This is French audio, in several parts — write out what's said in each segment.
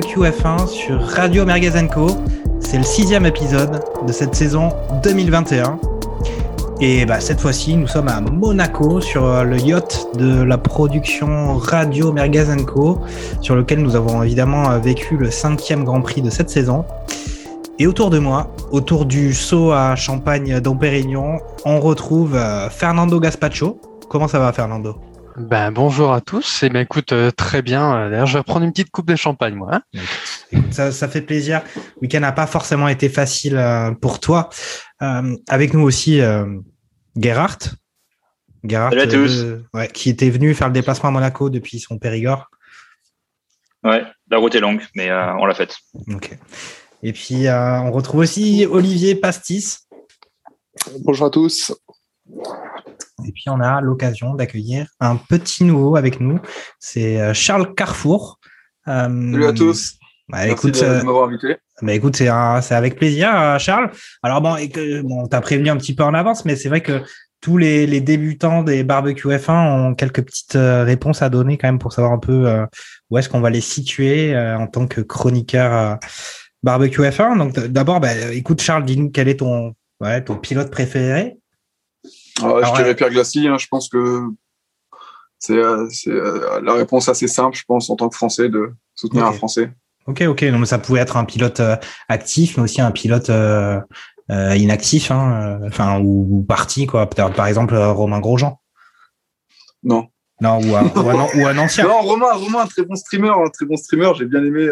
Barbecue F1 sur Radio Mergazenco. C'est le sixième épisode de cette saison 2021. Et bah, cette fois-ci, nous sommes à Monaco sur euh, le yacht de la production Radio Mergazenco, sur lequel nous avons évidemment euh, vécu le cinquième Grand Prix de cette saison. Et autour de moi, autour du seau à champagne d'Ampérignon, on retrouve euh, Fernando Gaspacho. Comment ça va, Fernando? Ben, bonjour à tous. Et ben, écoute, euh, très bien. Euh, D'ailleurs, je vais prendre une petite coupe de champagne, moi. hein. Écoute, ça, ça fait plaisir. Le week-end n'a pas forcément été facile euh, pour toi. Euh, avec nous aussi, euh, Gerhard. Gerhard, Salut à tous. euh, ouais, qui était venu faire le déplacement à Monaco depuis son Périgord. Ouais, la route est longue, mais euh, on l'a faite. Ok. Et puis, euh, on retrouve aussi Olivier Pastis. Bonjour à tous. Et puis, on a l'occasion d'accueillir un petit nouveau avec nous. C'est euh, Charles Carrefour. Euh, Salut à tous. bah, Merci écoute, de, euh, m'avoir invité. Bah écoute, c'est avec plaisir, euh, Charles. Alors bon, et que, bon, on t'a prévenu un petit peu en avance, mais c'est vrai que tous les, les débutants des barbecue F1 ont quelques petites réponses à donner quand même pour savoir un peu euh, où est-ce qu'on va les situer euh, en tant que chroniqueur euh, barbecue F1. Donc d'abord, bah, écoute Charles, dis-nous quel est ton, ouais, ton pilote préféré. Ah, Alors, je dirais ouais. Pierre Gasly. hein, je pense que c'est euh, euh, la réponse assez simple, je pense, en tant que Français, de soutenir un Français. Ok, ok. Non, mais ça pouvait être un pilote euh, actif, mais aussi un pilote euh, euh, inactif, hein, enfin ou, ou parti quoi. Par exemple Romain Grosjean. Non. Non, ou un, ou un, ou un ancien. Non, Romain, Romain, un très bon streamer, un très bon streamer. J'ai bien aimé,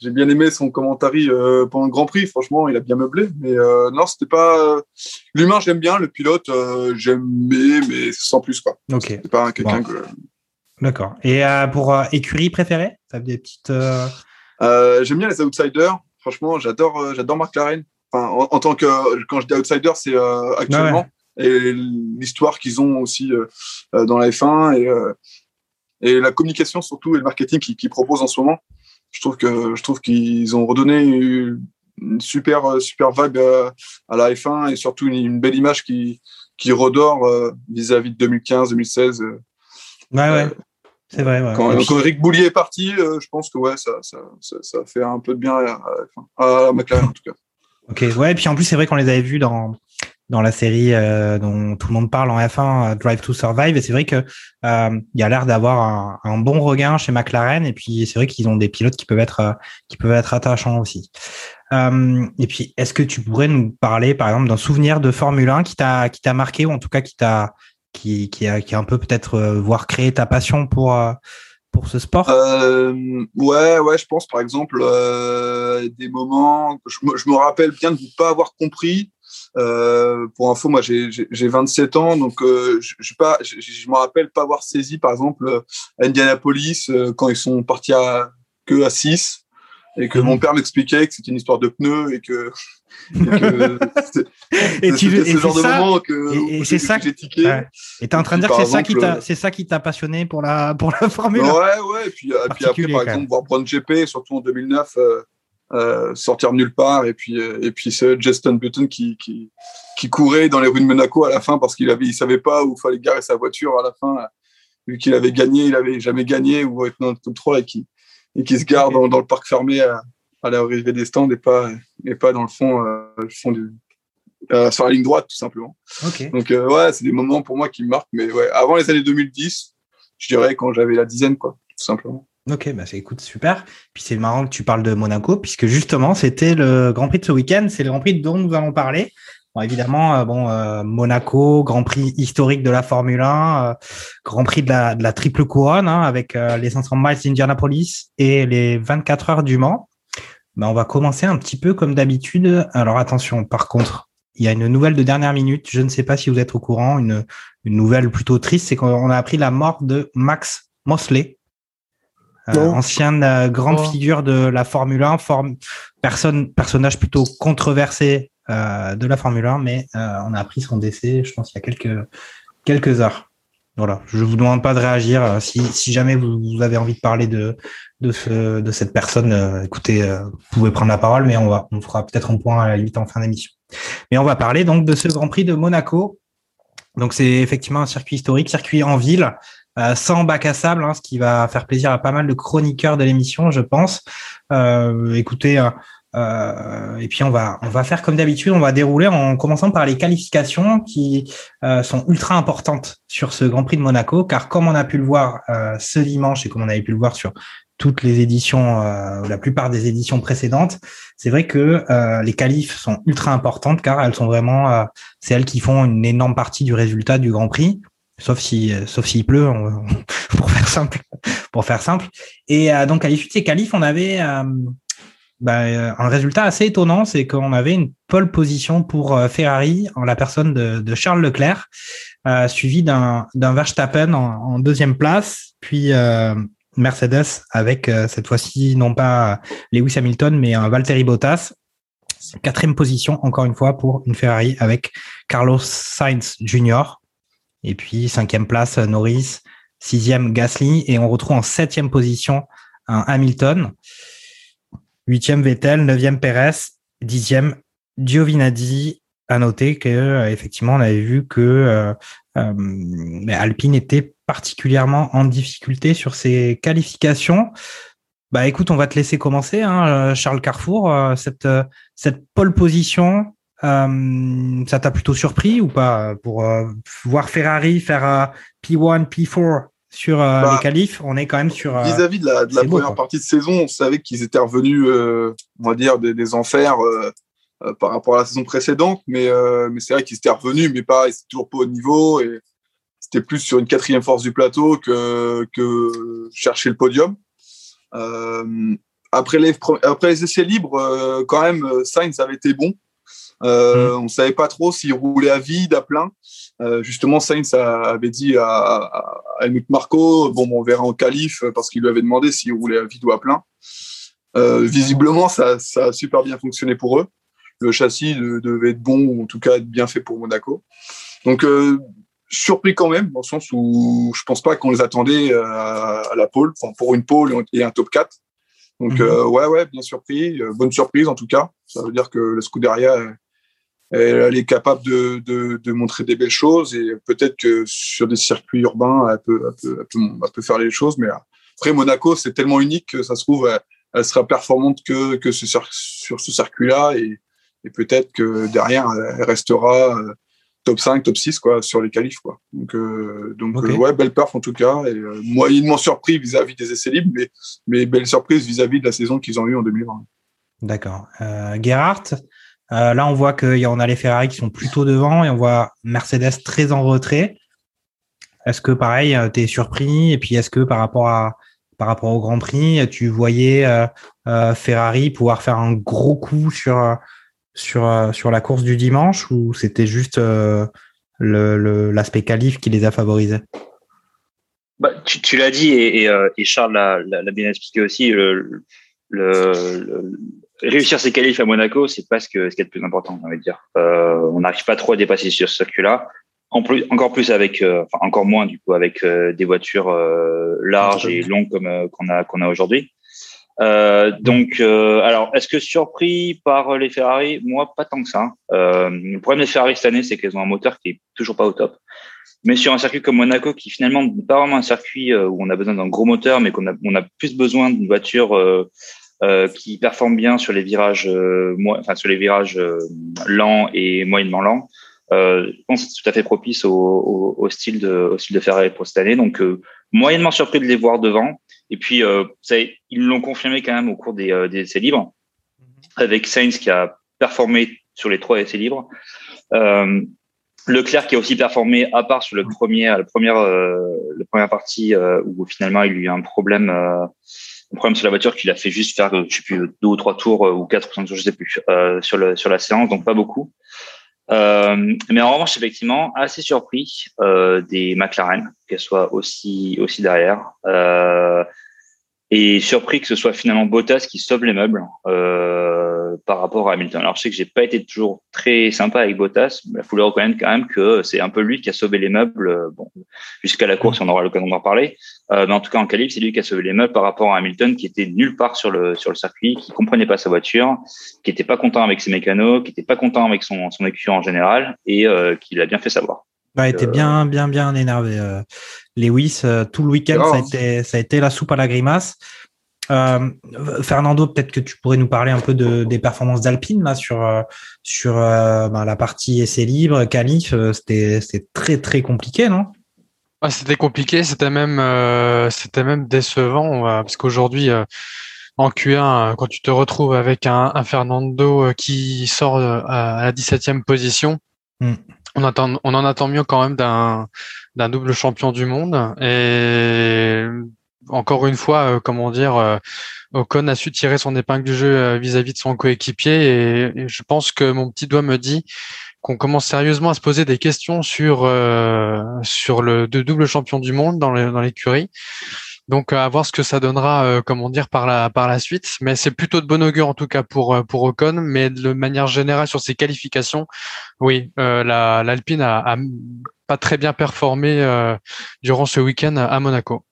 j'ai bien aimé son commentary euh, pendant le Grand Prix. Franchement, il a bien meublé. Mais euh, non, c'était pas euh, l'humain. J'aime bien le pilote. euh, j'aimais, mais sans plus quoi. Ok, C'est pas quelqu'un Bon. que. d'accord. Et pour écurie préférée, ça des petites. j'aime bien les outsiders. Franchement, j'adore, j'adore McLaren. Enfin, en, en tant que, quand je dis outsider, c'est actuellement et l'histoire qu'ils ont aussi dans la F1 et, et la communication surtout et le marketing qu'ils qu'ils proposent en ce moment. Je trouve que je trouve qu'ils ont redonné une super super vibe euh, à la F1 et surtout une, belle image qui qui redore euh, vis-à-vis de 2015, 2016. euh, Ouais, ouais. C'est vrai. Ouais. quand, puis- quand Eric Boulier est parti, je pense que ouais, ça, ça, ça, ça fait un peu de bien à, à, à McLaren en tout cas. Ok, ouais. Et puis en plus, c'est vrai qu'on les avait vus dans dans la série euh, dont tout le monde parle en F1, euh, Drive to Survive. Et c'est vrai que euh, il y a l'air d'avoir un, un bon regain chez McLaren. Et puis c'est vrai qu'ils ont des pilotes qui peuvent être euh, qui peuvent être attachants aussi. Euh, et puis, est-ce que tu pourrais nous parler, par exemple, d'un souvenir de Formule 1 qui t'a qui t'a marqué ou en tout cas qui t'a qui qui a qui a un peu peut-être euh, voir créer ta passion pour pour ce sport? Euh, ouais, ouais, je pense par exemple euh, des moments. Je me, je me rappelle bien de ne pas avoir compris. Euh, pour info, moi j'ai j'ai- j'ai 27 ans, donc euh, je, pas, je, me rappelle pas avoir saisi par exemple euh, à Indianapolis euh, quand ils sont partis à, que à 6 et que Mhm. mon père m'expliquait que c'était une histoire de pneus et que, et que Et tu et ce genre de ça- moment que et- et c'est ça que j'ai tiqué. Ouais. Et t'es en train de dire que c'est ça qui t'a, c'est ça qui t'a passionné pour la, pour la Formule 1 Ouais, ouais. Et puis, puis après, par exemple, voir GP, surtout en 2009, euh, euh, sortir de nulle part. Et puis, euh, et puis ce Justin Button qui, qui, qui courait dans les rues de Monaco à la fin parce qu'il avait, il savait pas où fallait garer sa voiture à la fin. Vu qu'il avait gagné, il avait jamais gagné ou être dans le top 3 et qui, et qui se gare dans, dans le parc fermé à, à l'arrivée des stands et pas, et pas dans le fond, euh, le fond du, euh, sur la ligne droite, tout simplement. Ok. Donc, euh, ouais, c'est des moments pour moi qui me marquent. Mais ouais, avant les années 2010, je dirais quand j'avais la dizaine, quoi, tout simplement. Ok, bah écoute super. Puis c'est marrant que tu parles de Monaco puisque justement c'était le Grand Prix de ce week-end, c'est le Grand Prix dont nous allons parler. Bon, évidemment, euh, bon euh, Monaco, Grand Prix historique de la Formule 1, euh, Grand Prix de la, de la triple couronne hein, avec euh, les 500 miles d'Indianapolis et les 24 heures du Mans. Bah, on va commencer un petit peu comme d'habitude. Alors attention, par contre, il y a une nouvelle de dernière minute. Je ne sais pas si vous êtes au courant. Une, une nouvelle plutôt triste, c'est qu'on a appris la mort de Max Mosley, euh, ancienne euh, grande Oh. figure de la Formule 1, forme, personne, personnage plutôt controversé euh, de la Formule 1, mais euh, on a appris son décès, je pense, il y a quelques, quelques heures. Voilà, je vous demande pas de réagir. Si, si jamais vous, avez envie de parler de de, ce, de cette personne, écoutez, vous pouvez prendre la parole, mais on va on fera peut-être un point à la limite en fin d'émission. Mais on va parler donc de ce Grand Prix de Monaco. Donc c'est effectivement un circuit historique, circuit en ville, sans bac à sable, hein, ce qui va faire plaisir à pas mal de chroniqueurs de l'émission, je pense. Euh, écoutez, euh, euh, et puis on va on va faire comme d'habitude, on va dérouler en commençant par les qualifications qui euh, sont ultra importantes sur ce Grand Prix de Monaco, car comme on a pu le voir ce dimanche et comme on avait pu le voir sur toutes les éditions, la plupart des éditions précédentes, c'est vrai que les qualifs sont ultra importantes car elles sont vraiment, c'est elles qui font une énorme partie du résultat du Grand Prix sauf si euh, sauf s'il pleut pour faire simple pour faire simple. Et euh, donc à l'issue de ces qualifs on avait euh, bah, un résultat assez étonnant c'est qu'on avait une pole position pour Ferrari en la personne de, Charles Leclerc suivi d'un d'un Verstappen en, deuxième place puis Mercedes avec cette fois-ci non pas Lewis Hamilton mais un Valtteri Bottas. Quatrième position encore une fois pour une Ferrari avec Carlos Sainz Jr et puis, cinquième place, Norris. Sixième, Gasly. Et on retrouve en septième position un Hamilton. Huitième, Vettel. Neuvième, Perez. Dixième, Giovinazzi. À noter que euh, effectivement, on avait vu que euh, euh, Alpine était particulièrement en difficulté sur ses qualifications. Bah écoute, on va te laisser commencer, hein, Charles Carrefour. cette cette pole position, euh, ça t'a plutôt surpris ou pas pour euh, voir Ferrari faire P1, P4 sur euh, bah, les qualifs? On est quand même sur. Vis-à-vis de la, de la première partie de saison, on savait qu'ils étaient revenus, on va dire, des, enfers par rapport à la saison précédente, mais, mais c'est vrai qu'ils étaient revenus, mais pas, ils étaient toujours pas au niveau et c'était plus sur une quatrième force du plateau que, que chercher le podium. après, les, après les essais libres, quand même, Sainz avait été bon. Euh, mm. On ne savait pas trop s'il roulait à vide, à plein. Euh, justement, Sainz avait dit à, à, Helmut Marco, bon, on verra en qualif parce qu'il lui avait demandé s'il roulait à vide ou à plein. Euh, visiblement, ça, ça, a super bien fonctionné pour eux. Le châssis devait être bon, ou en tout cas être bien fait pour Monaco. Donc, euh, surpris quand même, dans le sens où je pense pas qu'on les attendait à, à la pole, enfin, pour une pole et un top 4. Donc, mm ouais, ouais, bien surpris. bonne surprise, en tout cas. Ça veut dire que le Scuderia elle est capable de, de, de, montrer des belles choses et peut-être que sur des circuits urbains, elle peut, elle peut, elle peut, faire les choses. Mais après, Monaco, c'est tellement unique que ça se trouve, elle, sera performante que, que ce, sur ce circuit-là et, et peut-être que derrière, elle restera euh, top 5, top 6 quoi, sur les qualifs. Quoi. Donc, euh, donc euh, ouais, belle perf en tout cas. Et, euh, moyennement surpris vis-à-vis des essais libres, mais, mais belle surprise vis-à-vis de la saison qu'ils ont eue en 2020. D'accord. Euh, Gerhardt, euh, là, on voit qu'on a les Ferrari qui sont plutôt devant et on voit Mercedes très en retrait. Est-ce que pareil, euh, tu es surpris? Et puis est-ce que par rapport à par rapport au Grand Prix, tu voyais euh, Ferrari pouvoir faire un gros coup sur sur sur la course du dimanche ou c'était juste l'aspect qualif qui les a favorisés? Bah, tu, l'as dit et, Charles l'a bien expliqué aussi. le, réussir ses qualifs à Monaco, c'est pas ce, que, ce qui est le plus important, on va dire. Euh, on n'arrive pas trop à dépasser sur ce circuit-là. En plus, encore plus avec, euh, enfin encore moins du coup avec euh, des voitures euh, larges et longues comme qu'on a qu'on a aujourd'hui. donc, alors, est-ce que surpris par les Ferrari? Moi, pas tant que ça. le problème des Ferrari cette année, c'est qu'elles ont un moteur qui est toujours pas au top. Mais sur un circuit comme Monaco, qui finalement n'est pas vraiment un circuit où on a besoin d'un gros moteur, mais qu'on a, on a plus besoin d'une voiture euh, qui performe bien sur les virages, euh, enfin sur les virages euh, lents et moyennement lents. je pense que c'est tout à fait propice au, au, au, style de au style de Ferrari pour cette année. Donc moyennement surpris de les voir devant. Et puis ça, ils l'ont confirmé quand même au cours des, des essais libres, avec Sainz qui a performé sur les trois essais libres. Euh, Leclerc qui a aussi performé à part sur le premier, la première, euh, la première partie euh, où finalement il a eu un problème le problème sur la voiture qu'il a fait juste faire, je sais plus, deux ou trois tours euh, ou quatre ou cinq tours, je sais plus, euh, sur le sur la séance, donc pas beaucoup. Euh, mais en revanche, effectivement, assez surpris euh, des McLaren qu'elles soient aussi aussi derrière, euh, et surpris que ce soit finalement Bottas qui sauve les meubles. Euh, par rapport à Hamilton. Alors je sais que j'ai pas été toujours très sympa avec Bottas, mais il faut le reconnaître quand même que c'est un peu lui qui a sauvé les meubles. Bon, jusqu'à la course, on aura l'occasion d'en parler. mais en tout cas en qualif, c'est lui qui a sauvé les meubles par rapport à Hamilton, qui était nulle part sur le sur le circuit, qui comprenait pas sa voiture, qui était pas content avec ses mécanos, qui était pas content avec son son écurie en général, et qui l'a bien fait savoir. Il était bien, bien, bien énervé. Lewis, tout le week-end, ça, a été, ça a été la soupe à la grimace. Euh, Fernando, peut-être que tu pourrais nous parler un peu de, des performances d'Alpine là sur euh, sur euh, ben, la partie essai libre, qualif. C'était très très compliqué, non? C'était compliqué, c'était même c'était même décevant parce qu'aujourd'hui en Q1, quand tu te retrouves avec un, un Fernando qui sort à la 17e position, hmm. on attend on en attend mieux quand même d'un d'un double champion du monde et encore une fois, euh, comment dire, euh, Ocon a su tirer son épingle du jeu euh, vis-à-vis de son coéquipier et, je pense que mon petit doigt me dit qu'on commence sérieusement à se poser des questions sur sur le double champion du monde dans l'écurie. Donc à voir ce que ça donnera, comment dire, par la par la suite. Mais c'est plutôt de bon augure en tout cas pour pour Ocon. Mais de manière générale sur ses qualifications, oui, l'Alpine a, a, pas très bien performé durant ce week-end à Monaco.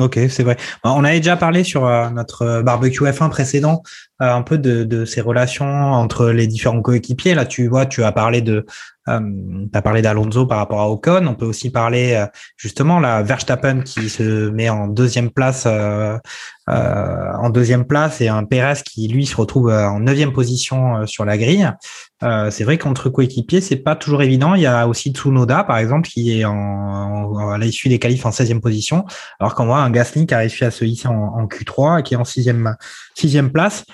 Ok, c'est vrai. On avait déjà parlé sur euh, notre barbecue F1 précédent euh, un peu de, de, ces relations entre les différents coéquipiers. Là, tu vois, tu as parlé de, euh, tu as parlé d'Alonso par rapport à Ocon. On peut aussi parler justement la Verstappen qui se met en deuxième place, en deuxième place, et un Perez qui lui se retrouve en neuvième position sur la grille. Euh, c'est vrai qu'entre coéquipiers, c'est pas toujours évident. Il y a aussi Tsunoda, par exemple, qui est en, à l'issue des qualifs en 16e position, alors qu'on voit un Gasly qui a réussi à se hisser en, Q3 et qui est en 6e, sixième place.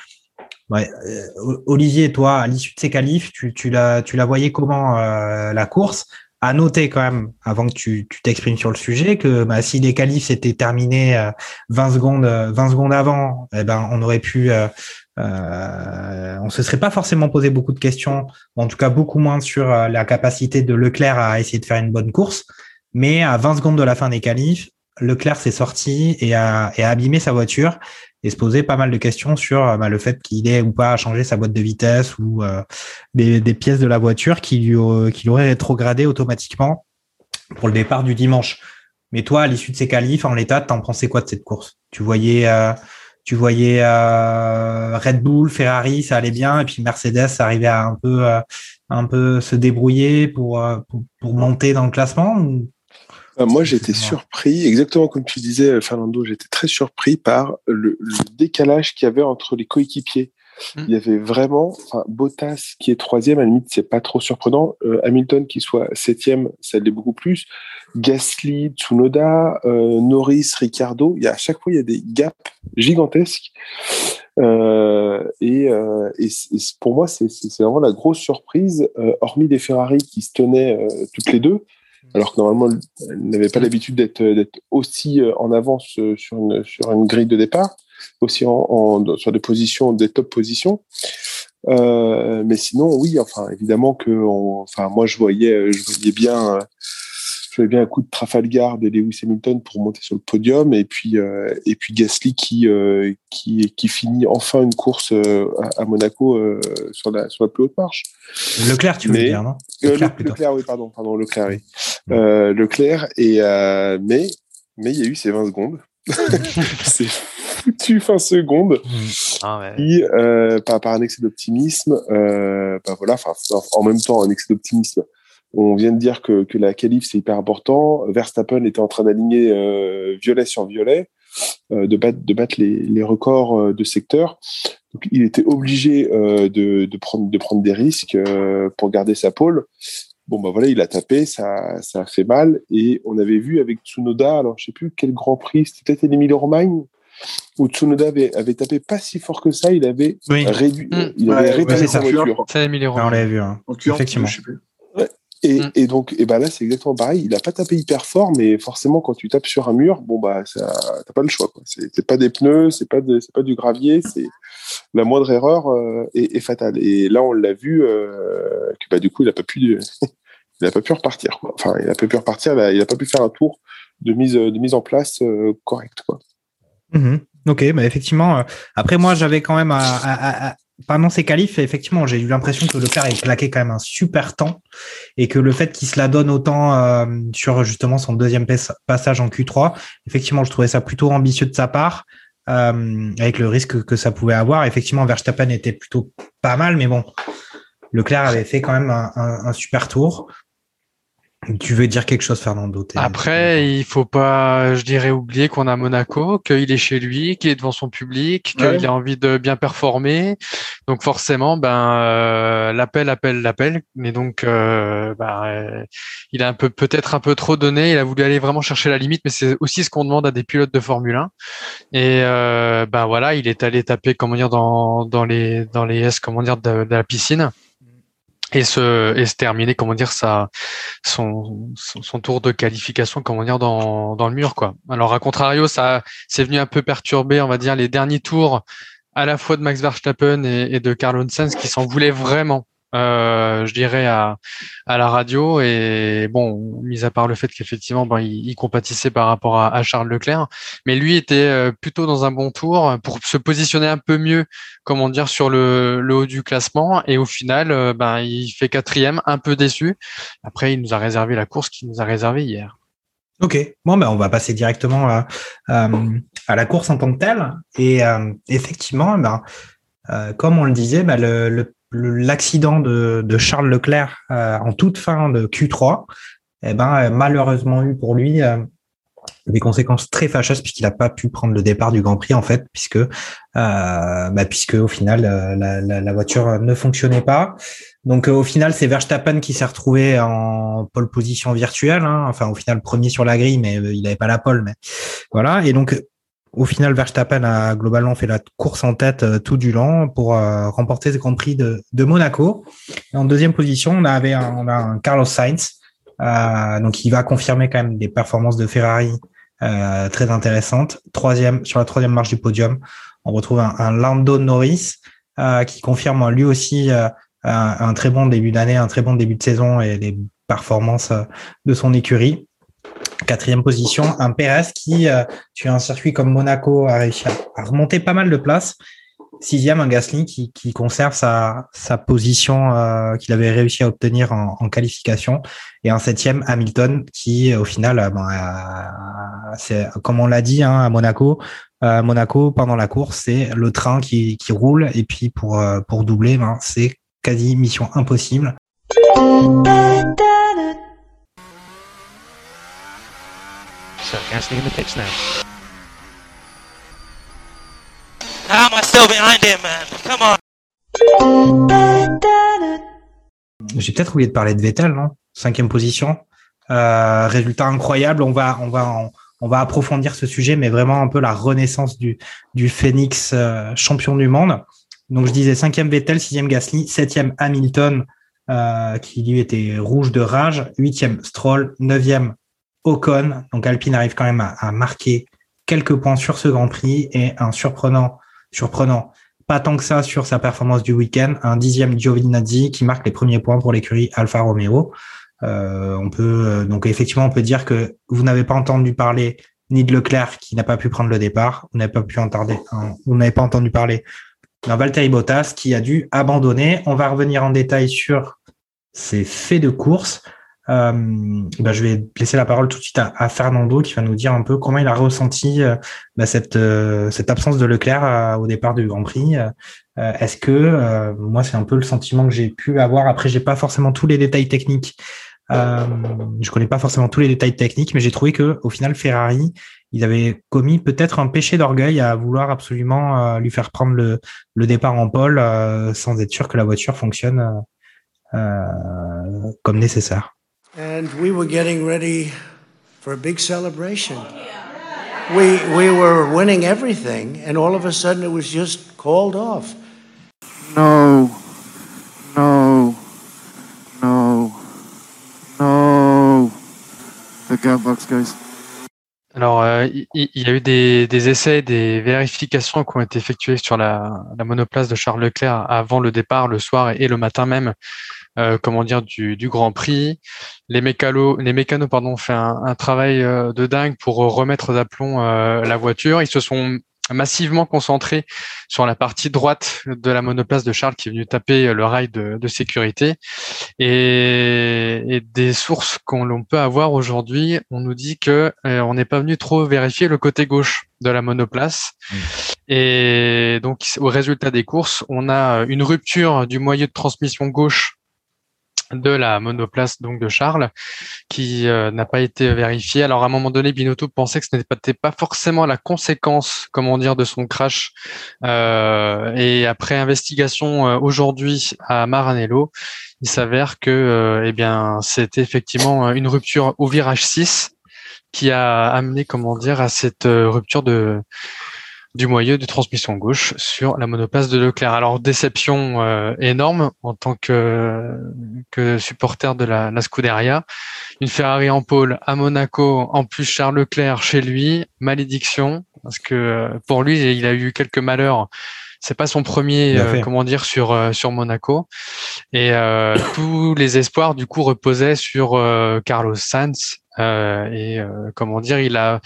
Ouais. Euh, Olivier, toi, à l'issue de ces qualifs, tu, tu, la, tu la voyais comment euh, la course? À noter quand même, avant que tu t'exprimes sur le sujet, que bah, si les qualifs s'étaient terminés 20 secondes, 20 secondes avant, eh ben on aurait pu euh, on se serait pas forcément posé beaucoup de questions, en tout cas beaucoup moins sur euh, la capacité de Leclerc à essayer de faire une bonne course. Mais à 20 secondes de la fin des qualifs, Leclerc s'est sorti et a, et a abîmé sa voiture et se posait pas mal de questions sur euh, bah, le fait qu'il ait ou pas changé sa boîte de vitesse ou des, pièces de la voiture qui lui, qui lui rétrogradé automatiquement pour le départ du dimanche. Mais toi, à l'issue de ces qualifs, en l'état, t'en pensais quoi de cette course? Tu voyais tu voyais euh, Red Bull, Ferrari, ça allait bien, et puis Mercedes arrivait à un peu, euh, un peu se débrouiller pour, euh, pour, monter dans le classement Moi, j'étais surpris, exactement comme tu disais, Fernando, j'étais très surpris par le, décalage qu'il y avait entre les coéquipiers. Mm. Il y avait vraiment, enfin, Bottas qui est troisième, à la limite, c'est pas trop surprenant. Hamilton qui soit septième, ça l'est beaucoup plus. Gasly, Tsunoda, euh, Norris, Ricardo. Il y a, à chaque fois, il y a des gaps gigantesques. Euh, et, euh, et, pour moi, c'est vraiment la grosse surprise, hormis des Ferrari qui se tenaient toutes les deux, alors que normalement, elles n'avaient pas l'habitude d'être aussi en avance sur une, sur une grille de départ, aussi en, sur des positions, des top positions. mais sinon, oui, enfin, évidemment que, enfin, moi, je voyais, je voyais bien bien un coup de Trafalgar de Lewis Hamilton pour monter sur le podium et puis euh, et puis Gasly qui euh, qui qui finit enfin une course euh, à, Monaco sur la sur la plus haute marche. Leclerc, tu veux dire non? Leclerc, Leclerc, oui, pardon, pardon, Leclerc, oui. Leclerc et mais mais il y a eu ces 20 secondes. c'est foutu 20 secondes ah qui par, par un excès d'optimisme bah voilà en même temps un excès d'optimisme on vient de dire que, que la qualif, c'est hyper important. Verstappen était en train d'aligner euh, violet sur violet, euh, de battre, de battre les, les records euh, de secteur. Donc, il était obligé de, de, prendre, de prendre des risques pour garder sa pole. Bon, bah voilà, il a tapé, ça, ça a fait mal. Et on avait vu avec Tsunoda, alors je sais plus quel Grand Prix, c'était peut-être Emilie-Romagne, où Tsunoda avait, avait, tapé pas si fort que ça, il avait réduit, mmh. il avait réduit sa voiture. C'est Emilie-Romagne. On l'avait vu, hein. effectivement. Je sais plus. Et, mm. et, donc, et ben là, c'est exactement pareil. Il a pas tapé hyper fort, mais forcément, quand tu tapes sur un mur, bon bah, t'as pas le choix. C'est pas des pneus, c'est pas c'est pas du gravier, c'est la moindre erreur euh, est, est, fatale. Et là, on l'a vu euh, que bah du coup, il a pas pu, il a pas pu repartir. Quoi. Enfin, il a pas pu repartir. Là, il a pas pu faire un tour de mise de mise en place euh, correcte. Quoi. Mm-hmm. Ok, bah effectivement. Euh, après, moi, j'avais quand même à, à, pendant ces qualifs, effectivement, j'ai eu l'impression que Leclerc a claqué quand même un super temps et que le fait qu'il se la donne autant euh, sur justement son deuxième passage en Q3, effectivement, je trouvais ça plutôt ambitieux de sa part. Euh, avec le risque que ça pouvait avoir. Effectivement, Verstappen était plutôt pas mal, mais bon, Leclerc avait fait quand même un super tour. Tu veux dire quelque chose, Fernando? Après, il faut pas, je dirais, oublier qu'on a Monaco, qu'il est chez lui, qu'il est devant son public, qu'il a envie de bien performer. Donc forcément, ben euh, l'appel, appelle, l'appel. Mais donc, euh, ben, euh, il a un peu, peut-être un peu trop donné. Il a voulu aller vraiment chercher la limite, mais c'est aussi ce qu'on demande à des pilotes de Formule 1. Et ben voilà, il est allé taper, comment dire, dans, dans les dans les S, comment dire, de la piscine et se, et se terminer, comment dire, sa, son, tour de qualification, comment dire, dans, dans le mur, quoi. Alors, à contrario, ça, c'est venu un peu perturber, on va dire, les derniers tours à la fois de Max Verstappen et, et de Carl Sainz qui s'en voulaient vraiment euh, je dirais, à, à la radio. Et bon, mis à part le fait qu'effectivement, ben, il, compatissait par rapport à, Charles Leclerc, mais lui était euh, plutôt dans un bon tour pour se positionner un peu mieux, comment dire, sur le, le haut du classement. Et au final, euh, ben, il fait quatrième, un peu déçu. Après, il nous a réservé la course qu'il nous a réservé hier. Ok, bon ben on va passer directement à, à, la course en tant que telle. Et effectivement, ben, comme on le disait, ben, le, le l'accident de, de, Charles Leclerc euh, en toute fin de Q3, eh ben, malheureusement eu pour lui euh, des conséquences très fâcheuses puisqu'il n'a pas pu prendre le départ du Grand Prix en fait, puisque euh, bah, puisque au final la, la, la, voiture ne fonctionnait pas. Donc au final c'est Verstappen qui s'est retrouvé en pole position virtuelle, hein. enfin au final premier sur la grille, mais il n'avait pas la pole, mais voilà. Et donc au final, Verstappen a globalement fait la course en tête euh, tout du long pour euh, remporter ce Grand Prix de, Monaco. en deuxième position, on avait un, a un Carlos Sainz, euh, donc il va confirmer quand même des performances de Ferrari très intéressantes. Troisième sur la troisième marche du podium, on retrouve un, Lando Norris qui confirme lui aussi un, un, très bon début d'année, un très bon début de saison et les performances de son écurie. Quatrième position, un Perez qui, euh, sur un circuit comme Monaco, a réussi à, remonter pas mal de places. Sixième, un Gasly qui, conserve sa, position euh, qu'il avait réussi à obtenir en, qualification. Et un septième, Hamilton, qui au final, euh, ben, c'est comme on l'a dit hein, à Monaco, Monaco pendant la course, c'est le train qui, qui roule. Et puis pour, pour doubler, ben, c'est quasi mission impossible. So Gasly in the pits now. How am I still behind him, man? Come on. J'ai peut-être oublié de parler de Vettel, non? Cinquième position. Euh, résultat incroyable. On va, on va, on, va approfondir ce sujet, mais vraiment un peu la renaissance du, du Phoenix euh, champion du monde. Donc je disais cinquième Vettel, sixième Gasly, septième Hamilton, euh, qui lui était rouge de rage, huitième Stroll, neuvième Ocon. Donc Alpine arrive quand même à, marquer quelques points sur ce Grand Prix et un surprenant, surprenant, pas tant que ça sur sa performance du week-end, un dixième Giovinazzi qui marque les premiers points pour l'écurie Alfa Romeo. Euh, on peut donc effectivement on peut dire que vous n'avez pas entendu parler ni de Leclerc qui n'a pas pu prendre le départ, vous n'avez pas pu entendre, vous n'avez pas entendu parler d'un Valtteri Bottas qui a dû abandonner. On va revenir en détail sur ses faits de course. Bah, je vais laisser la parole tout de suite à, Fernando qui va nous dire un peu comment il a ressenti bah, cette, euh, cette absence de Leclerc au départ du Grand Prix. Est-ce que moi c'est un peu le sentiment que j'ai pu avoir. Après, j'ai pas forcément tous les détails techniques. je connais pas forcément tous les détails techniques, mais j'ai trouvé que au final Ferrari, ils avaient commis peut-être un péché d'orgueil à vouloir absolument lui faire prendre le départ en pole sans être sûr que la voiture fonctionne comme nécessaire. And we were getting ready for a big celebration. We, we were winning everything, and all of a sudden it was just called off. No, no, no, no. The gun box goes. Alors, euh, il, y a eu des, des, essais, des vérifications qui ont été effectuées sur la, la monoplace de Charles Leclerc avant le départ, le soir et le matin même euh, comment dire, du, du, Grand Prix. Les mécanos, les mécanos pardon, ont fait un, un travail euh, de dingue pour remettre d'aplomb euh, la voiture. Ils se sont massivement concentré sur la partie droite de la monoplace de Charles qui est venu taper le rail de, sécurité. Et, des sources qu'on peut avoir aujourd'hui, on nous dit que euh, on n'est pas venu trop vérifier le côté gauche de la monoplace. Mmh. Et donc, au résultat des courses, on a une rupture du moyeu de transmission gauche de la monoplace donc de Charles qui euh, n'a pas été vérifié. Alors à un moment donné, Binotto pensait que ce n'était pas, forcément la conséquence, comment dire, de son crash. Euh, et après investigation euh, aujourd'hui à Maranello, il s'avère que eh bien c'était effectivement une rupture au virage 6 qui a amené comment dire à cette rupture de du moyeu de transmission gauche sur la monoplace de Leclerc. Alors déception euh, énorme en tant que, que supporter de la, la, Scuderia. Une Ferrari en pôle à Monaco, en plus Charles Leclerc chez lui, malédiction parce que euh, pour lui il a eu quelques malheurs. C'est pas son premier, euh, comment dire, sur sur Monaco, et tous les espoirs du coup reposaient sur Carlos Sainz. et comment dire, il a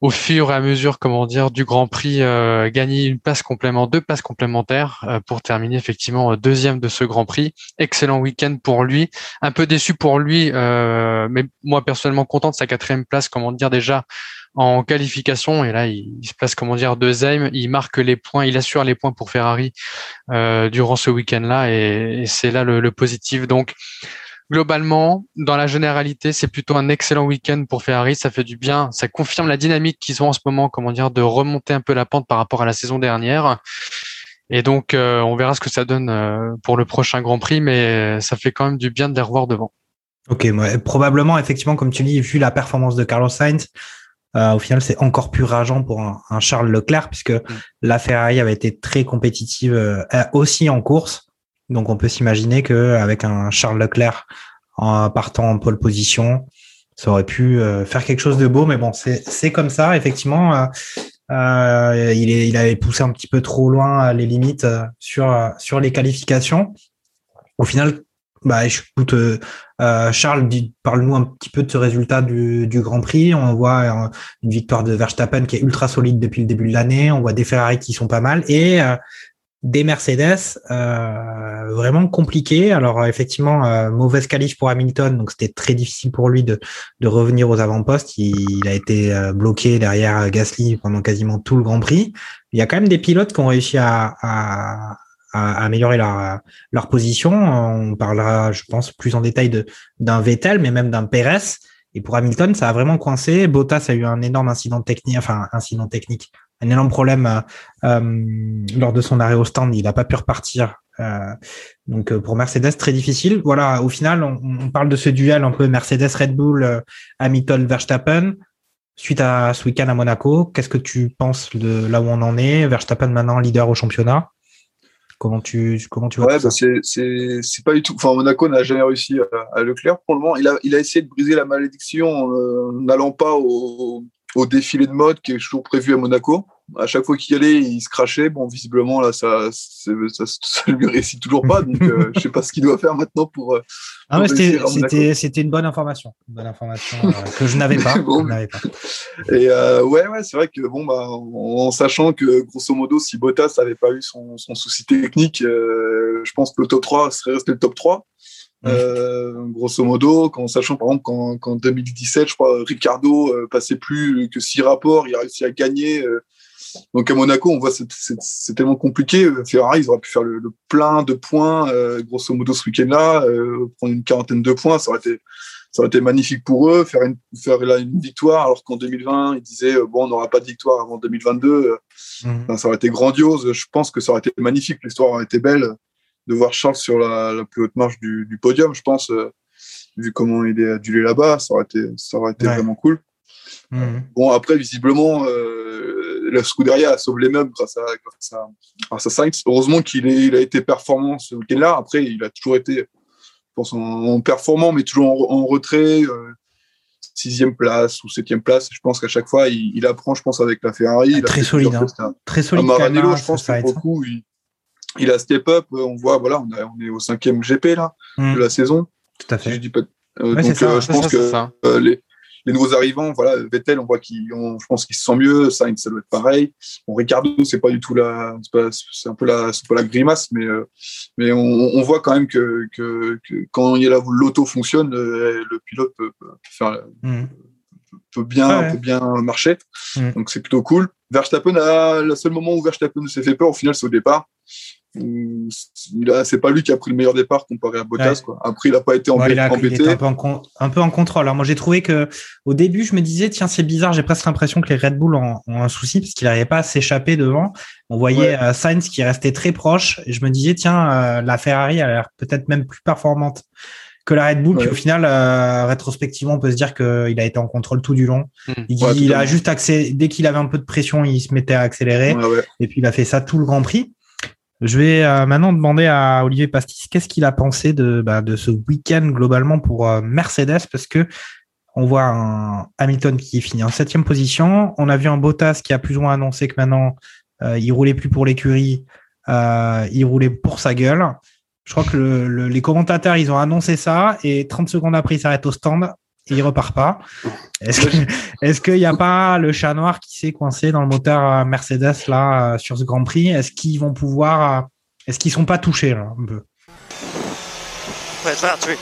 au fur et à mesure, comment dire, du Grand Prix, euh, gagner une place complémentaire, deux places complémentaires euh, pour terminer effectivement euh, deuxième de ce Grand Prix. Excellent week-end pour lui. Un peu déçu pour lui, mais moi personnellement content de sa quatrième place, comment dire déjà en qualification et là il, se place comment dire deuxième il marque les points il assure les points pour Ferrari durant ce week-end-là et, c'est là le, le, positif donc globalement, dans la généralité, c'est plutôt un excellent week-end pour Ferrari. Ça fait du bien. Ça confirme la dynamique qu'ils ont en ce moment, comment dire, de remonter un peu la pente par rapport à la saison dernière. Et donc, euh, on verra ce que ça donne euh, pour le prochain Grand Prix, mais ça fait quand même du bien de les revoir devant. Ok, probablement, effectivement, comme tu dis, vu la performance de Carlos Sainz, euh, au final, c'est encore plus rageant pour un, Charles Leclerc, puisque mm. la Ferrari avait été très compétitive aussi en course. Donc on peut s'imaginer qu'avec un Charles Leclerc en partant en pole position, ça aurait pu euh, faire quelque chose de beau, mais bon, c'est comme ça, effectivement. Euh, euh, il, est, avait poussé un petit peu trop loin les limites sur, sur les qualifications. Au final, bah, écoute, Charles, parle-nous un petit peu de ce résultat du, du Grand Prix. On voit une victoire de Verstappen qui est ultra solide depuis le début de l'année. On voit des Ferrari qui sont pas mal et des Mercedes euh, vraiment compliqués. Alors effectivement, euh, mauvaise qualif pour Hamilton, donc c'était très difficile pour lui de, de revenir aux avant-postes. Il, a été euh, bloqué derrière Gasly pendant quasiment tout le Grand Prix. Il y a quand même des pilotes qui ont réussi à, à, à améliorer leur, leur position. On parlera, je pense, plus en détail de d'un Vettel, mais même d'un Perez. Et pour Hamilton, ça a vraiment coincé. Bottas a eu un énorme incident technique, enfin incident technique, un énorme problème euh, euh, lors de son arrêt au stand. Il n'a pas pu repartir. Euh, donc pour Mercedes, très difficile. Voilà, au final, on, parle de ce duel un peu Mercedes-Red Bull, Hamilton-Verstappen. Suite à ce week-end à Monaco, qu'est-ce que tu penses de là où on en est? Verstappen maintenant leader au championnat. Comment tu comment tu vois bah, c'est pas du tout. Enfin, Monaco n'a jamais réussi à, Leclerc pour le moment. Il a il a essayé de briser la malédiction en n'allant pas au, au défilé de mode qui est toujours prévu à Monaco. À chaque fois qu'il y allait, il se crachait. Bon, visiblement, là, ça, ça, ça, lui réussit toujours pas. Donc, euh, je sais pas ce qu'il doit faire maintenant pour. Euh, ah c'était, c'était une bonne information, une bonne information euh, que je n'avais pas. pas. Et ouais, ouais, c'est vrai que bon, bah, en, sachant que grosso modo, si Bottas n'avait pas eu son, son souci technique, je pense que le top 3 serait resté le top 3. Euh, grosso modo, en sachant par exemple qu'en 2017, je crois, Ricardo euh, passait plus que six rapports, il a réussi à gagner. Euh. donc à Monaco, on voit c'est tellement compliqué. Ferrari, ils auraient pu faire le, plein de points, grosso modo ce week-end-là, prendre une quarantaine de points, ça aurait été ça aurait été magnifique pour eux, faire une, faire là, une victoire, alors qu'en 2020, ils disaient, bon, on n'aura pas de victoire avant 2022. Mmh. ça aurait été grandiose. Je pense que ça aurait été magnifique. L'histoire aurait été belle de voir Charles sur la, plus haute marche du, podium, je pense, euh, vu comment il est adulé là-bas, ça aurait été, ça aurait été vraiment cool. Mhm. Bon, après, visiblement, euh, la Scuderia sauve les meubles grâce à, grâce à, Sainz. Heureusement qu'il il a été performant ce week-end-là. Après, il a toujours été, je pense, en, performant, mais toujours en, retrait. Euh, sixième place ou septième place. Je pense qu'à chaque fois, il, apprend, je pense, avec la Ferrari. très, solide, hein. très solide. Maranello, je pense que beaucoup, il, il a step up. On voit, voilà, on, on est au cinquième GP là de mm. la saison. Tout à fait. je dis pas. Euh, donc, euh, je pense que euh, les, les nouveaux arrivants, voilà, Vettel, on voit qu'il, je pense qu'il se sent mieux. Sainz, ça doit être pareil. Bon, Ricardo, c'est pas du tout la, c'est un peu la, c'est pas la grimace, mais mais on, on, voit quand même que, que, que quand il y a l'auto fonctionne, le pilote peut, peut faire. Mmh peut bien, peut bien marcher. Mm. Donc c'est plutôt cool. Verstappen a le seul moment où Verstappen s'est fait peur au final c'est au départ. C'est pas lui qui a pris le meilleur départ comparé à Bottas. Quoi. Après, il n'a pas été embêté. un, peu en, un peu en contrôle. Alors, moi, j'ai trouvé que au début, je me disais, tiens, c'est bizarre, j'ai presque l'impression que les Red Bull ont, un souci parce qu'il n'arrivait pas à s'échapper devant. On voyait euh, Sainz qui restait très proche. Et je me disais, tiens, euh, la Ferrari a l'air peut-être même plus performante que la Red Bull. Puis au final, euh, rétrospectivement, on peut se dire qu'il a été en contrôle tout du long. Hmm. Il, a juste accéléré, dès qu'il avait un peu de pression, il se mettait à accélérer. et puis il a fait ça tout le Grand Prix. Je vais euh, maintenant demander à Olivier Pastis qu'est-ce qu'il a pensé de, bah, de ce week-end globalement pour euh, Mercedes? Parce que on voit un Hamilton qui finit en septième position. On a vu un Bottas qui a plus ou moins annoncé que maintenant il roulait plus pour l'écurie, il roulait pour sa gueule. Je crois que le, les commentateurs, ils ont annoncé ça et 30 secondes après, il s'arrête au stand et il repart pas. Est-ce qu'il n'y a pas le chat noir qui s'est coincé dans le moteur Mercedes là sur ce Grand Prix? Est-ce qu'ils vont pouvoir Est-ce qu'ils sont pas touchés là un peu? Valtteri.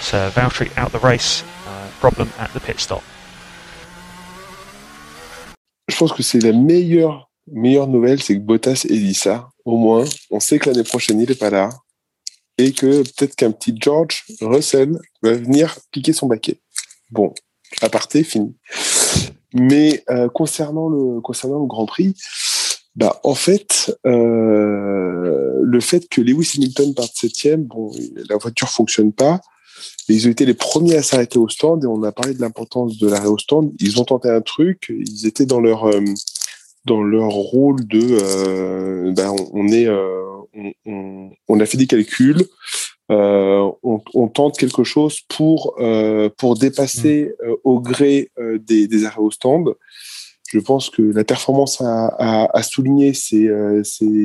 So Valtteri out the race. Uh, problem at the pit stop. Je pense que c'est la meilleure meilleure nouvelle, c'est que Bottas ait dit ça. Au moins, on sait que l'année prochaine, il n'est pas là. Et que peut-être qu'un petit George Russell va venir piquer son baquet. Bon, aparté, fini. Mais euh, concernant, le, concernant le Grand Prix, bah, en fait, euh, le fait que Lewis Hamilton parte septième, bon, la voiture fonctionne pas. Ils ont été les premiers à s'arrêter au stand et on a parlé de l'importance de l'arrêt au stand. Ils ont tenté un truc, ils étaient dans leur, euh, dans leur rôle de euh, ben on, est euh, on, a fait des calculs euh, on, tente quelque chose pour pour dépasser au gré des, arrêts au stand. Je pense que la performance à, souligner c'est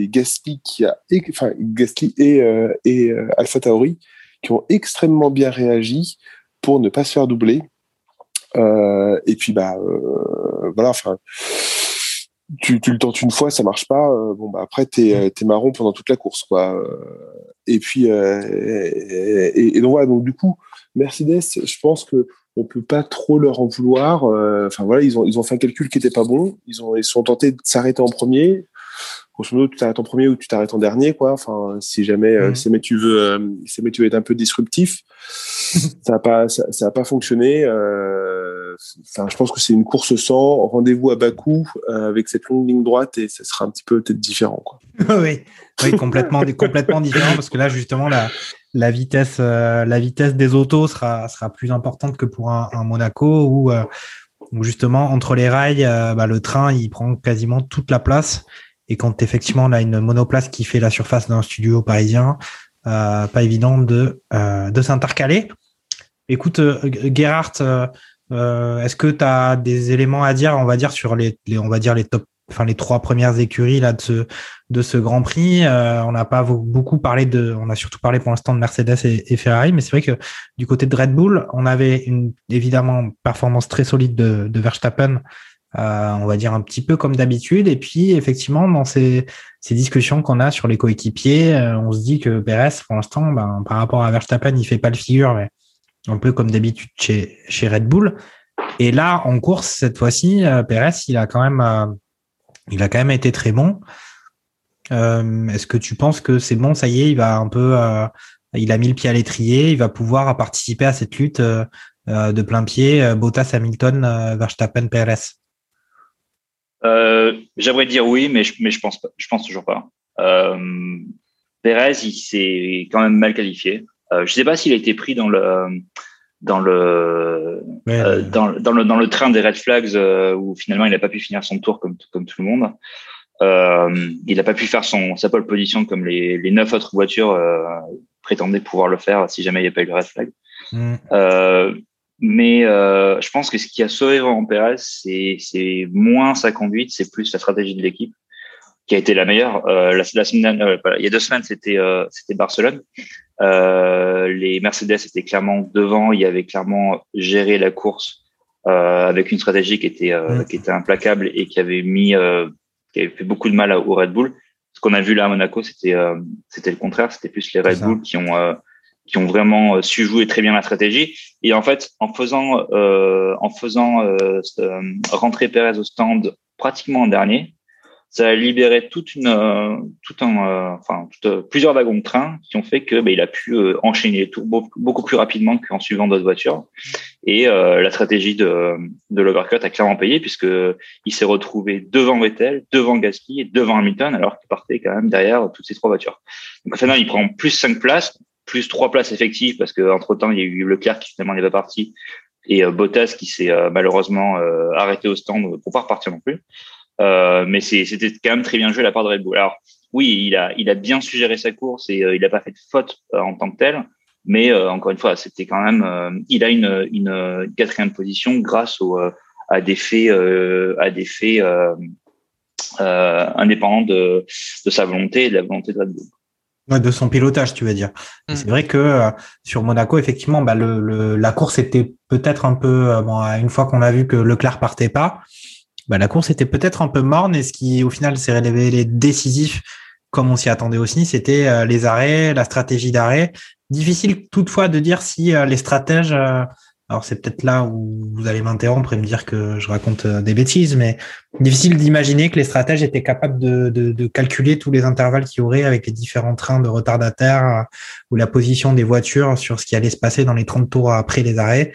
Gasly qui a enfin Gasly et et Alpha Tauri qui ont extrêmement bien réagi pour ne pas se faire doubler. Et puis bah voilà enfin tu, tu, le tentes une fois, ça marche pas. Euh, bon, bah après, t'es euh, es marron pendant toute la course, quoi. Euh, et puis, et, donc voilà. Donc du coup, Mercedes, je pense que on peut pas trop leur en vouloir. Enfin voilà, ils ont ils ont fait un calcul qui était pas bon. Ils ont ils sont tentés de s'arrêter en premier. Grosso modo, tu t'arrêtes en premier ou tu t'arrêtes en dernier, quoi. Enfin, si jamais, mmh. si tu veux, si jamais tu veux être un peu disruptif, ça a pas ça, ça a pas fonctionné. Euh, je pense que c'est une course sans rendez-vous à Bakou euh, avec cette longue ligne droite et ça sera un petit peu peut-être différent. Oui, complètement, complètement différent parce que là justement la, vitesse, euh, la vitesse des autos sera sera plus importante que pour un, Monaco où, euh, où, justement entre les rails, bah, le train il prend quasiment toute la place et quand effectivement on a une monoplace qui fait la surface d'un studio parisien, pas évident de de s'intercaler. Écoute, Gerhardt, euh, est-ce que tu as des éléments à dire, on va dire sur les, on va dire les top, enfin les trois premières écuries là de ce de ce Grand Prix? Euh, On n'a pas beaucoup parlé de, on a surtout parlé pour l'instant de Mercedes et, Ferrari, mais c'est vrai que du côté de Red Bull, on avait une évidemment performance très solide de, de Verstappen. Euh, on va dire un petit peu comme d'habitude. Et puis, effectivement, dans ces, ces discussions qu'on a sur les coéquipiers, on se dit que Perez, pour l'instant, ben, par rapport à Verstappen, il fait pas le figure, mais un peu comme d'habitude chez, chez Red Bull. Et là, en course, cette fois-ci, euh, Perez, il a quand même, euh, il a quand même été très bon. Euh, est-ce que tu penses que c'est bon, ça y est, il va un peu, il a mis le pied à l'étrier, il va pouvoir participer à cette lutte de plein pied, Bottas, Hamilton, Verstappen, Perez J'aimerais dire oui, mais je, mais je pense je pense toujours pas. Perez, il s'est quand même mal qualifié. Euh, je ne sais pas s'il a été pris dans le dans le, euh, dans, dans, le dans le train des red flags euh, où finalement il n'a pas pu finir son tour comme comme tout le monde. Euh, il n'a pas pu faire son sa pole position comme les les neuf autres voitures euh, prétendaient pouvoir le faire si jamais il n'y a pas eu le red flag. Mm. mais je pense que ce qui a sauvé vraiment Perez, c'est c'est moins sa conduite, c'est plus la stratégie de l'équipe qui a été la meilleure. la, la semaine, il y a deux semaines, c'était c'était Barcelone les Mercedes étaient clairement devant. Il y avait clairement géré la course avec une stratégie qui était qui était implacable et qui avait mis qui avait fait beaucoup de mal au Red Bull. Ce qu'on a vu là à Monaco, c'était c'était le contraire. C'était plus les Red Bull qui ont qui ont vraiment su jouer très bien la stratégie. Et en fait, en faisant en faisant rentrer Perez au stand pratiquement en dernier, ça a libéré toute une, euh, tout un, euh, enfin, euh, plusieurs wagons de train qui ont fait que bah, il a pu enchaîner les tours beaucoup, plus rapidement qu'en suivant d'autres voitures. Et la stratégie de, de l'overcut a clairement payé puisque il s'est retrouvé devant Vettel, devant Gasly et devant Hamilton alors qu'il partait quand même derrière toutes ces trois voitures. Donc au final, il prend plus cinq places, plus trois places effectives parce que entre temps il y a eu Leclerc qui finalement n'est pas parti et Bottas qui s'est malheureusement arrêté au stand pour pas repartir non plus. Euh, mais c'était quand même très bien joué de la part de Red Bull. Alors oui, il a, il a bien suggéré sa course et euh, il n'a pas fait de faute euh, en tant que tel. Mais encore une fois, c'était quand même, il a une, une, quatrième position grâce au, à des faits, à des faits indépendants de, de sa volonté et de la volonté de Red Bull. de son pilotage, tu veux dire. Mm. C'est vrai que sur Monaco, effectivement, bah, le, le, la course était peut-être un peu, bon, une fois qu'on a vu que Leclerc partait pas, bah, la course était peut-être un peu morne et ce qui au final s'est révélé décisif comme on s'y attendait aussi, c'était euh, les arrêts, la stratégie d'arrêt. Difficile toutefois de dire si euh, les stratèges, euh, alors c'est peut-être là où vous allez m'interrompre et me dire que je raconte des bêtises, mais difficile d'imaginer que les stratèges étaient capables de, de, de calculer tous les intervalles qu'il y aurait avec les différents trains de retardataires ou la position des voitures sur ce qui allait se passer dans les 30 tours après les arrêts.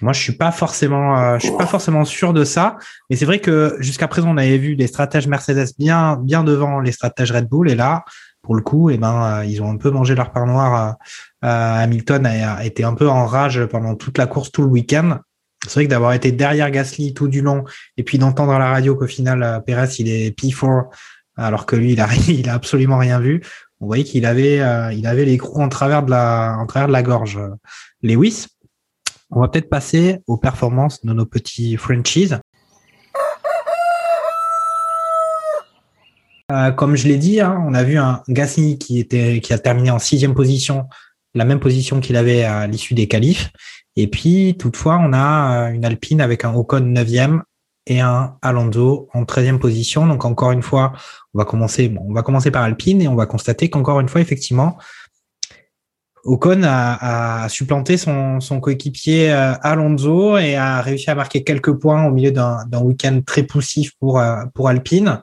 Moi, je suis pas forcément, euh, je suis pas forcément sûr de ça. Mais c'est vrai que jusqu'à présent, on avait vu les stratèges Mercedes bien, bien devant les stratèges Red Bull. Et là, pour le coup, eh ben, euh, ils ont un peu mangé leur part noire. Euh, Hamilton a, été un peu en rage pendant toute la course, tout le week-end. C'est vrai que d'avoir été derrière Gasly tout du long et puis d'entendre à la radio qu'au final, Perez, il est P4 alors que lui, il a, il a absolument rien vu. On voyait qu'il avait, il avait en travers de la, en travers de la gorge. Lewis, on va peut-être passer aux performances de nos petits franchises. Euh, comme je l'ai dit, hein, on a vu un Gasly qui a terminé en sixième position, la même position qu'il avait à l'issue des qualifs. Et puis, toutefois, on a euh, une Alpine avec un Ocon neuvième et un Alonso en treizième position. Donc, encore une fois, on va commencer, on va commencer par Alpine et on va constater qu'encore une fois, effectivement, Ocon a, supplanté son, coéquipier euh, Alonso et a réussi à marquer quelques points au milieu d'un week-end très poussif pour, euh, pour Alpine.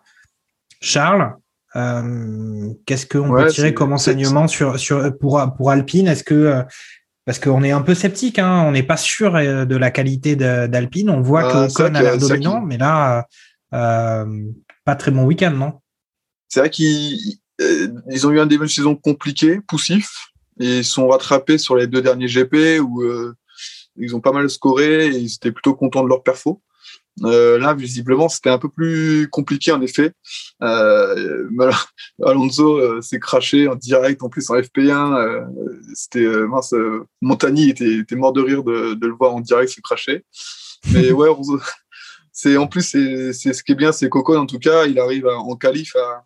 Charles, euh, qu'est-ce qu'on peut tirer comme enseignement sur, sur, pour, pour Alpine? Est-ce que parce qu'on est un peu sceptique, hein, on n'est pas sûr de la qualité d'Alpine. On voit que Ocon a l'air dominant, mais là, pas très bon week-end, non? C'est vrai qu'ils ont eu un début de saison compliqué, poussif, ils sont rattrapés sur les deux derniers GP où euh, ils ont pas mal scoré et ils étaient plutôt contents de leur perfo. Euh, là, visiblement, c'était un peu plus compliqué en effet. Euh, Alonso euh, s'est craché en direct, en plus en FP1. Euh, c'était mince. Montagny était, était, mort de rire de, de le voir en direct se cracher. Mais ouais, c'est en plus c'est ce qui est bien, c'est Coco en tout cas, il arrive en qualif à,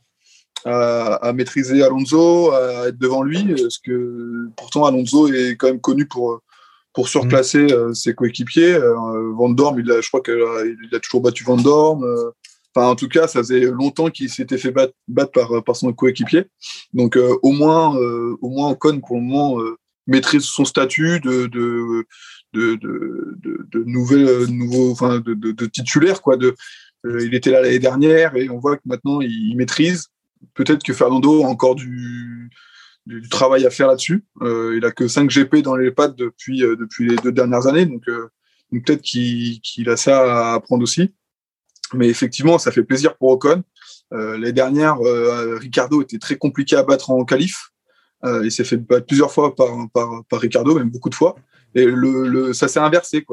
à, maîtriser Alonso, à être devant lui, parce que pourtant Alonso est quand même connu pour pour surclasser mm. euh, ses coéquipiers. Euh, Van Dorm, il a, je crois qu'il a, toujours battu Van Dorm. Euh, enfin, en tout cas, ça faisait longtemps qu'il s'était fait battre, par, par son coéquipier. Donc, au moins, au moins, Ocon, pour le moment, maîtrise son statut de, de, de, de, de nouvelle, nouveau, enfin, de, de, titulaire, quoi. De, il était là l'année dernière et on voit que maintenant, il maîtrise peut-être que Fernando a encore du, travail à faire là-dessus. Euh, il a que 5 GP dans les pattes depuis, euh, depuis les deux dernières années, donc, euh, peut-être qu'il a ça à apprendre aussi. Mais effectivement, ça fait plaisir pour Ocon. les dernières, Ricardo était très compliqué à battre en qualif. il s'est fait battre plusieurs fois par, par, Ricardo, même beaucoup de fois. Et le, le ça s'est inversé.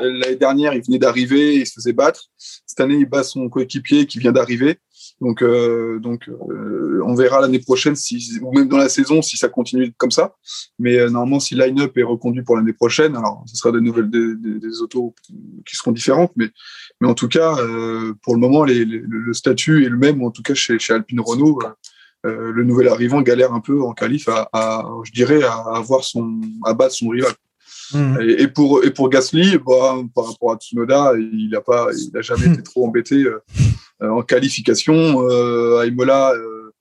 L'année dernière, il venait d'arriver, il se faisait battre. Cette année, il bat son coéquipier qui vient d'arriver. Donc, euh, donc euh, on verra l'année prochaine, si, ou même dans la saison, si ça continue comme ça. Mais euh, normalement, si line-up est reconduit pour l'année prochaine, alors ce sera de nouvelles des, des, autos qui seront différentes. Mais, mais en tout cas, pour le moment, les, le statut est le même, en tout cas chez, chez Alpine Renault. le nouvel arrivant galère un peu en qualif à, à je dirais, à avoir son, à battre son rival. Mhm. Et, pour et pour Gasly, bah, par rapport à Tsunoda, il a pas, il a jamais été trop embêté euh, euh, en qualification. Euh, à Imola, euh,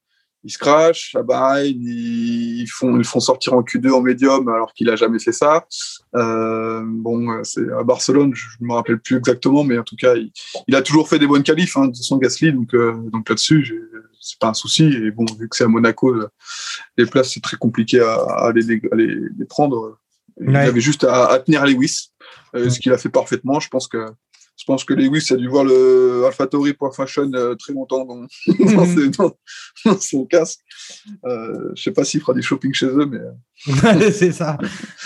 il se crash. À Bahreïn, ils, font ils font sortir en Q2 en médium alors qu'il a jamais fait ça. Euh, bon, euh, c'est à Barcelone, je me rappelle plus exactement, mais en tout cas, il, il a toujours fait des bonnes qualifs hein, de son Gasly, donc euh, donc là-dessus, c'est pas un souci. Et bon, vu que c'est à Monaco, euh, les places c'est très compliqué à, à les, à les, les prendre. Il Ouais. avait juste à, à tenir Lewis, euh, ce qu'il a fait parfaitement. Je pense que je pense que Lewis a dû voir le AlphaTauri pour Fashion euh, très longtemps dans, dans, ses- dans- dans son casque. Euh, je sais pas s'il fera du shopping chez eux, mais c'est ça.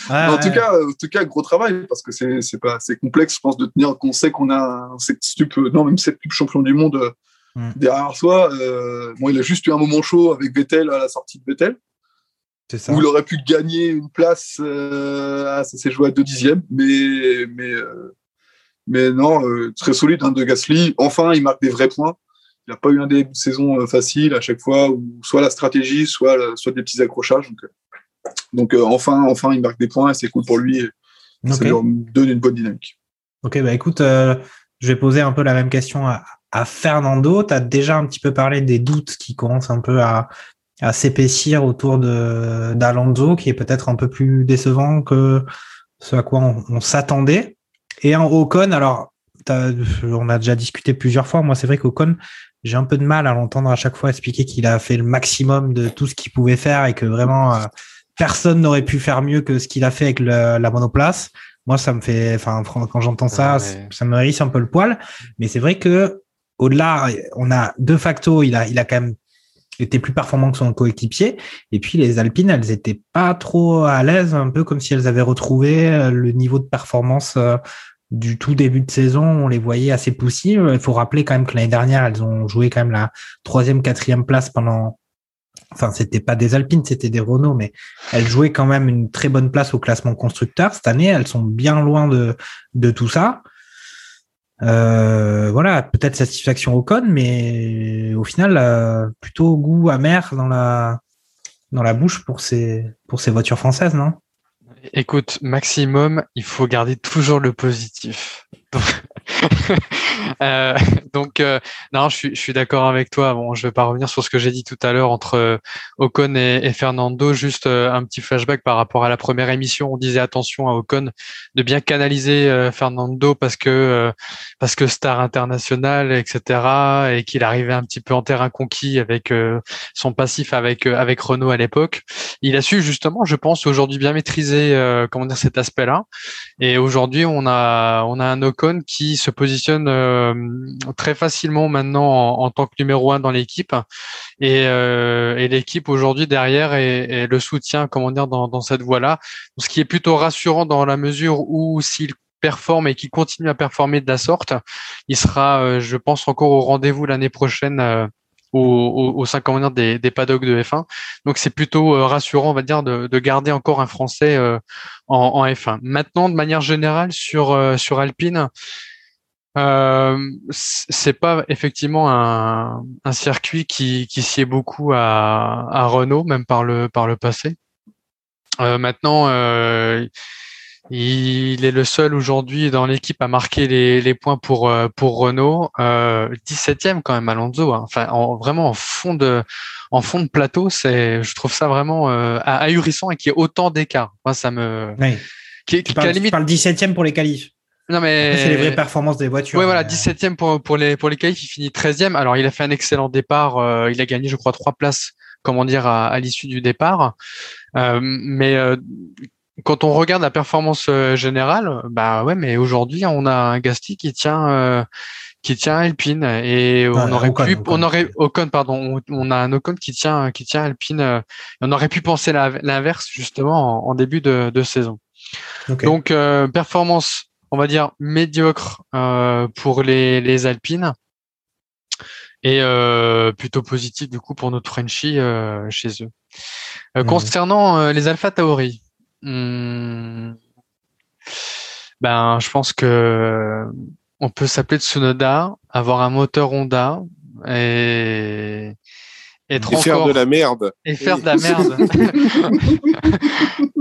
En ouais. tout cas, en tout cas, gros travail parce que c'est c'est pas c'est complexe, je pense, de tenir. Qu'on sait qu'on a un septuple, non même septuple champion du monde euh, Mm. derrière soi. Euh, bon, il a juste eu un moment chaud avec Vettel à la sortie de Vettel c'est ça. où il aurait pu gagner une place. Euh, ah, ça s'est joué à deux dixièmes, mais mais euh, mais non, euh, très solide hein, de Gasly. Enfin, il marque des vrais points. Il n'a pas eu un début de saison euh, facile à chaque fois, ou soit la stratégie, soit soit des petits accrochages. Donc, euh, donc euh, enfin, enfin, il marque des points et c'est cool pour lui. et Ça lui donne une bonne dynamique. Ok, bah écoute, euh, je vais poser un peu la même question à, à Fernando. Tu as déjà un petit peu parlé des doutes qui commencent un peu à, à s'épaissir autour d'Alonso, qui est peut-être un peu plus décevant que ce à quoi on, on s'attendait. Et en Ocon, alors, on a déjà discuté plusieurs fois. Moi, c'est vrai qu'Ocon, j'ai un peu de mal à l'entendre à chaque fois expliquer qu'il a fait le maximum de tout ce qu'il pouvait faire et que vraiment euh, personne n'aurait pu faire mieux que ce qu'il a fait avec le- la monoplace. Moi, ça me fait, enfin, quand j'entends ça, Ouais. ça me hérisse un peu le poil. Mais c'est vrai que au-delà, on a de facto, il a, il a quand même été plus performant que son coéquipier. Et puis les Alpines, elles étaient pas trop à l'aise, un peu comme si elles avaient retrouvé euh, le niveau de performance euh, du tout début de saison. On les voyait assez poussifs. Il faut rappeler quand même que l'année dernière, elles ont joué quand même la troisième, quatrième place pendant. Enfin, c'était pas des Alpines, c'était des Renault, mais elles jouaient quand même une très bonne place au classement constructeur. Cette année, elles sont bien loin de, de tout ça. Euh, voilà, peut-être satisfaction au con, mais au final, euh, plutôt goût amer dans la dans la bouche pour ces pour ces voitures françaises, non? Écoute, maximum, il faut garder toujours le positif. euh, donc, euh, non, je suis, je suis d'accord avec toi. Bon, je vais pas revenir sur ce que j'ai dit tout à l'heure entre euh, Ocon et, et Fernando. Juste euh, un petit flashback par rapport à la première émission. On disait attention à Ocon de bien canaliser euh, Fernando parce que parce que star international, etc. Et qu'il arrivait un petit peu en terrain conquis avec son passif avec avec Renault à l'époque. Il a su justement, je pense, aujourd'hui bien maîtriser comment dire cet aspect-là. Et aujourd'hui, on a on a un Ocon qui se positionne euh, très facilement maintenant en, tant que numéro un dans l'équipe. Et, euh, et l'équipe aujourd'hui derrière est le soutien, comment dire, dans, cette voie-là. Ce qui est plutôt rassurant dans la mesure où s'il performe et qu'il continue à performer de la sorte, il sera, euh, je pense, encore au rendez-vous l'année prochaine. au, au, au sein comment dire, des, des paddocks de F1. Donc c'est plutôt rassurant, on va dire, de, de garder encore un Français en, en F1. Maintenant, de manière générale, sur sur Alpine, euh, c'est pas effectivement un, un circuit qui, qui sied beaucoup à, à Renault, même par le par le passé. Euh, maintenant, euh, il est le seul aujourd'hui dans l'équipe à marquer les, les points pour euh, pour Renault. Euh, 17e quand même Alonso. Hein. Enfin, en, vraiment en fond de en fond de plateau, c'est je trouve ça vraiment euh, ahurissant et qu'il y ait autant d'écart. Moi, ça me Oui. qui, Tu qui, parles, à la limite tu parles 17e pour les qualifs. Non mais C'est les vraies performances des voitures. Ouais, voilà, mais- 17e pour, pour les, pour les qualifs, il finit 13e. Alors, il a fait un excellent départ. euh, il a gagné, je crois, trois places, comment dire, à, à l'issue du départ. Euh, mais euh, quand on regarde la performance euh, générale, bah ouais, mais aujourd'hui, on a un Gasti qui tient, euh, qui tient Alpine et on Ah, aurait Ocon, pu, Ocon. on aurait Ocon, pardon, on, a un Ocon qui tient, qui tient Alpine. euh, on aurait pu penser l'inverse justement en, en début de, de saison. Ok. Donc euh, performance, on va dire médiocre euh, pour les, les Alpines et euh, plutôt positif du coup pour notre Frenchie euh, chez eux. Mhm. Concernant les Alpha Tauri, hmm, ben je pense que on peut s'appeler Tsunoda, avoir un moteur Honda et être Et faire encore de la merde. et faire Oui. de la merde.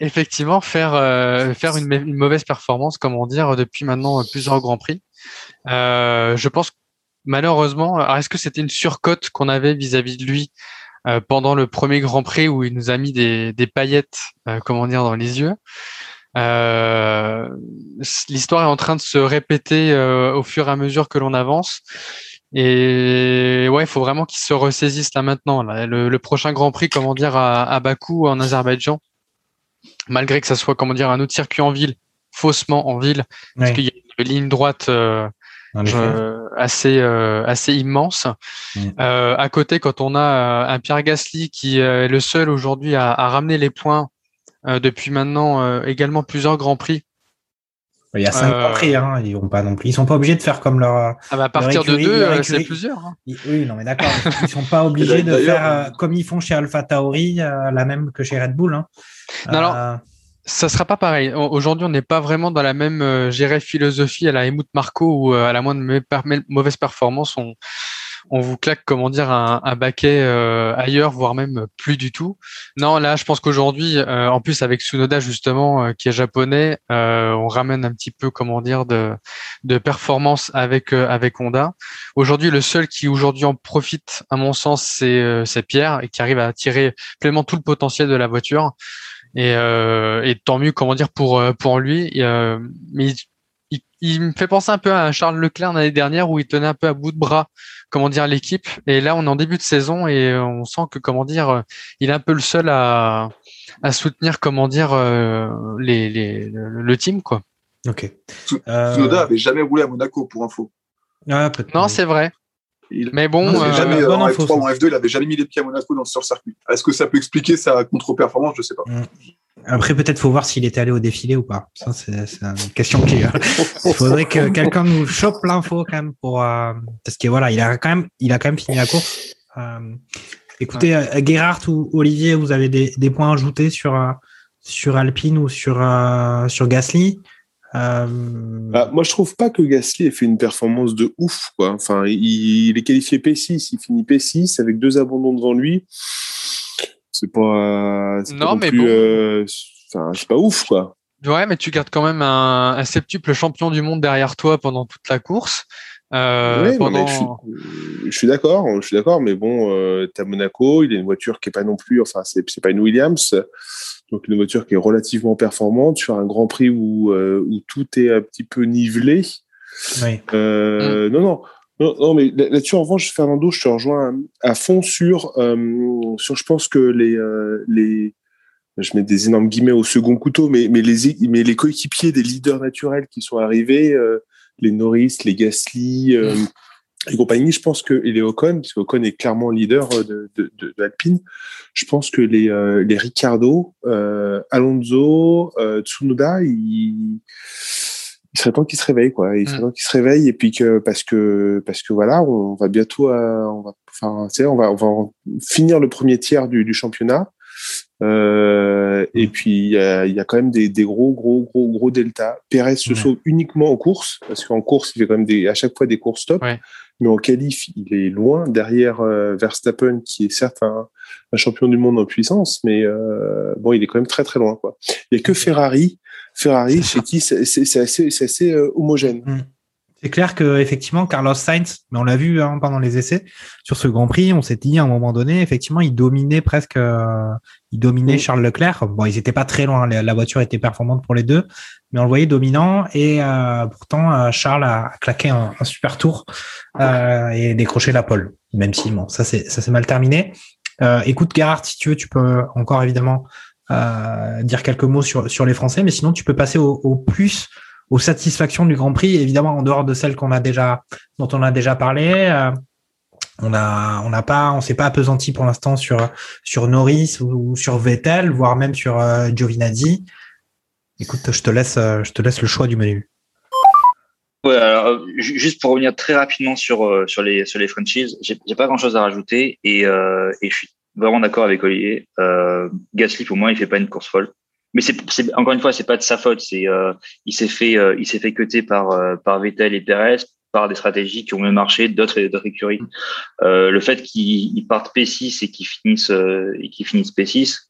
Effectivement, faire euh, faire une, mauvaise performance, comment dire, depuis maintenant plusieurs grands prix. Euh, je pense malheureusement, est-ce que c'était une surcote qu'on avait vis-à-vis de lui euh, pendant le premier Grand Prix où il nous a mis des, des paillettes, euh, comment dire, dans les yeux? Euh, L'histoire est en train de se répéter euh, au fur et à mesure que l'on avance. Et ouais, il faut vraiment qu'il se ressaisisse là maintenant. Là. Le, le prochain Grand Prix, comment dire, à, à Bakou, en Azerbaïdjan, malgré que ça soit, comment dire, un autre circuit en ville, faussement en ville, parce qu'il y a une ligne droite euh, euh, assez euh, assez immense. Mm. Euh, à côté, quand on a euh, un Pierre Gasly qui euh, est le seul aujourd'hui à, à ramener les points euh, depuis maintenant euh, également plusieurs grands prix. Il y a cinq Euh, grands prix, hein. Ils vont pas non plus. Ils sont pas obligés de faire comme leur. Ah bah, à partir écurie- de deux, c'est plusieurs. hein. Ils- Oui, non, mais d'accord. Ils sont pas obligés de faire euh, comme ils font chez Alpha Tauri, euh, la même que chez Red Bull. Hein. Non, alors, Euh, Ça sera pas pareil. Au- Aujourd'hui, on n'est pas vraiment dans la même euh, philosophie à la Helmut Marco où euh, à la moindre mauvaise performance, on, on vous claque comment dire un, un baquet euh, ailleurs, voire même plus du tout. Non, là, je pense qu'aujourd'hui, euh, en plus avec Tsunoda justement, euh, qui est japonais, euh, on ramène un petit peu comment dire de, de performance avec euh, avec Honda. Aujourd'hui, le seul qui aujourd'hui en profite, à mon sens, c'est euh, c'est Pierre et qui arrive à tirer pleinement tout le potentiel de la voiture. Et, euh, et tant mieux, comment dire, pour euh, pour lui. Et, euh, mais il, il, il me fait penser un peu à Charles Leclerc l'année dernière où il tenait un peu à bout de bras, comment dire, l'équipe. Et là, on est en début de saison et on sent que, comment dire, il est un peu le seul à à soutenir, comment dire, les, les le, team quoi. Ok. Tsu- Euh, Tsunoda avait jamais roulé à Monaco, pour info. ah. Non, c'est vrai. Il- Mais bon, Il avait euh, jamais, en info, F3 ça. ou en F2, il avait jamais mis les pieds à Monaco dans sur circuit. Est-ce que ça peut expliquer sa contre-performance? Je sais pas. Après, peut-être faut voir s'il était allé au défilé ou pas. Ça, c'est une question qui. Il faudrait que quelqu'un nous chope l'info quand même pour euh, parce que voilà, il a quand même, il a quand même fini la course. Euh, écoutez, euh, Gerhardt ou Olivier, vous avez des, des points à ajouter sur euh, sur Alpine ou sur euh, sur Gasly? Euh, Bah, moi, je trouve pas que Gasly ait fait une performance de ouf. Quoi. Enfin, il, il est qualifié P6, il finit P6 avec deux abandons devant lui. C'est pas. Non, mais plus, bon. euh, Enfin, c'est pas ouf, quoi. Ouais, mais tu gardes quand même un, un septuple champion du monde derrière toi pendant toute la course. Euh, Ouais, non, pendant... mais je suis, d'accord, je suis d'accord, mais bon, euh, t'as Monaco, il a une voiture qui est pas non plus, enfin, c'est c'est pas une Williams, donc une voiture qui est relativement performante sur un Grand Prix où euh, où tout est un petit peu nivelé. oui. Euh, Non, non. Non, non, mais là- là-dessus, en revanche, Fernando, je te rejoins à fond sur, euh, sur je pense que les, euh, les, je mets des énormes guillemets au second couteau, mais, mais les, mais les coéquipiers des leaders naturels qui sont arrivés, euh, les Norris, les Gasly, euh, et compagnie, je pense que, et les Ocon, parce qu'Ocon est clairement leader euh, de, de, de, d'Alpine, je pense que les, euh, les Ricardo, euh, Alonso, Tsunoda, ils, il serait temps qu'ils se réveillent, quoi. Il serait Mm. temps qu'ils se réveillent et puis que, parce que, parce que voilà, on va bientôt, on va, enfin, on va, on va finir le premier tiers du, du championnat. Euh, et puis il y y a quand même des, des gros, gros, gros, gros deltas. Perez se Ouais. sauve uniquement en course, parce qu'en course, il fait quand même des, à chaque fois des courses top. Ouais. Mais en qualif, il est loin derrière euh, Verstappen, qui est certes un, un champion du monde en puissance, mais euh, bon, il est quand même très très loin. Quoi. Il n'y a que Ferrari, Ferrari chez qui c'est assez, assez euh, homogène. C'est clair que effectivement Carlos Sainz, mais on l'a vu hein, pendant les essais sur ce Grand Prix, on s'est dit à un moment donné, effectivement, il dominait presque, euh, il dominait. Charles Leclerc. Bon, ils étaient pas très loin, la, voiture était performante pour les deux, mais on le voyait dominant et euh, pourtant euh, Charles a claqué un, un super tour euh, et décroché la pole, même si bon, ça c'est ça s'est mal terminé. Euh, écoute Gerhard, si tu veux, tu peux encore évidemment euh, dire quelques mots sur sur les Français, mais sinon tu peux passer au, au plus aux satisfactions du Grand Prix, évidemment en dehors de celles qu'on a déjà, dont on a déjà parlé. euh, on a, on n'a pas, on s'est pas appesanti pour l'instant sur sur Norris ou, sur Vettel, voire même sur euh, Giovinazzi. Écoute, je te laisse, euh, je te laisse le choix du menu. Ouais, juste pour revenir très rapidement sur, euh, sur, les, sur les franchises, j'ai pas grand chose à rajouter et, et je suis vraiment d'accord avec Olivier. Euh, Gasly, pour moi, il fait pas une course folle. Mais c'est, encore une fois, c'est pas de sa faute. C'est, euh, il s'est fait, euh, il s'est fait cuter par, euh, par Vettel et Perez par des stratégies qui ont mieux marché d'autres d'autres écuries. Euh, le fait qu'ils partent P6 et qu'ils finissent et qu'ils finissent P6,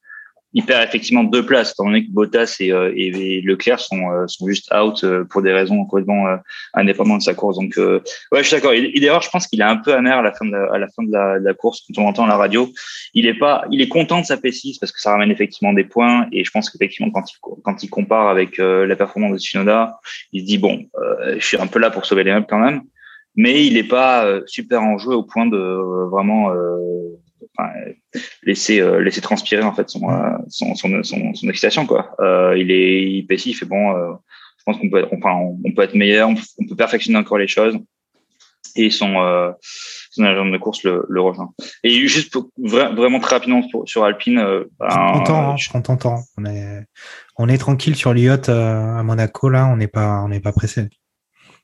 il perd effectivement deux places, étant donné que Bottas et, euh, et Leclerc sont, euh, sont juste out euh, pour des raisons complètement indépendantes de sa course. Donc, ouais, je suis d'accord. Et, d'ailleurs, je pense qu'il est un peu amer à la fin de la, à la fin de la, de la, course quand on entend la radio. Il est pas, il est content de sa P6 parce que ça ramène effectivement des points. Et je pense qu'effectivement, quand il, quand il compare avec la performance de Tsunoda, il se dit bon, je suis un peu là pour sauver les meubles quand même. Mais il n'est pas super en jeu au point de vraiment enfin, laisser euh, laisser transpirer en fait son euh, son, son, son, son, excitation quoi. Euh, il est il il fait bon. je pense qu'on peut enfin on peut être meilleur, on, peut perfectionner encore les choses et son son agent de course le, le rejoint. Et juste pour, vraiment très rapidement sur Alpine. Euh, ben, hein, je ton temps. On est, on est tranquille sur l'IOT à Monaco là. On n'est pas, on n'est pas pressé.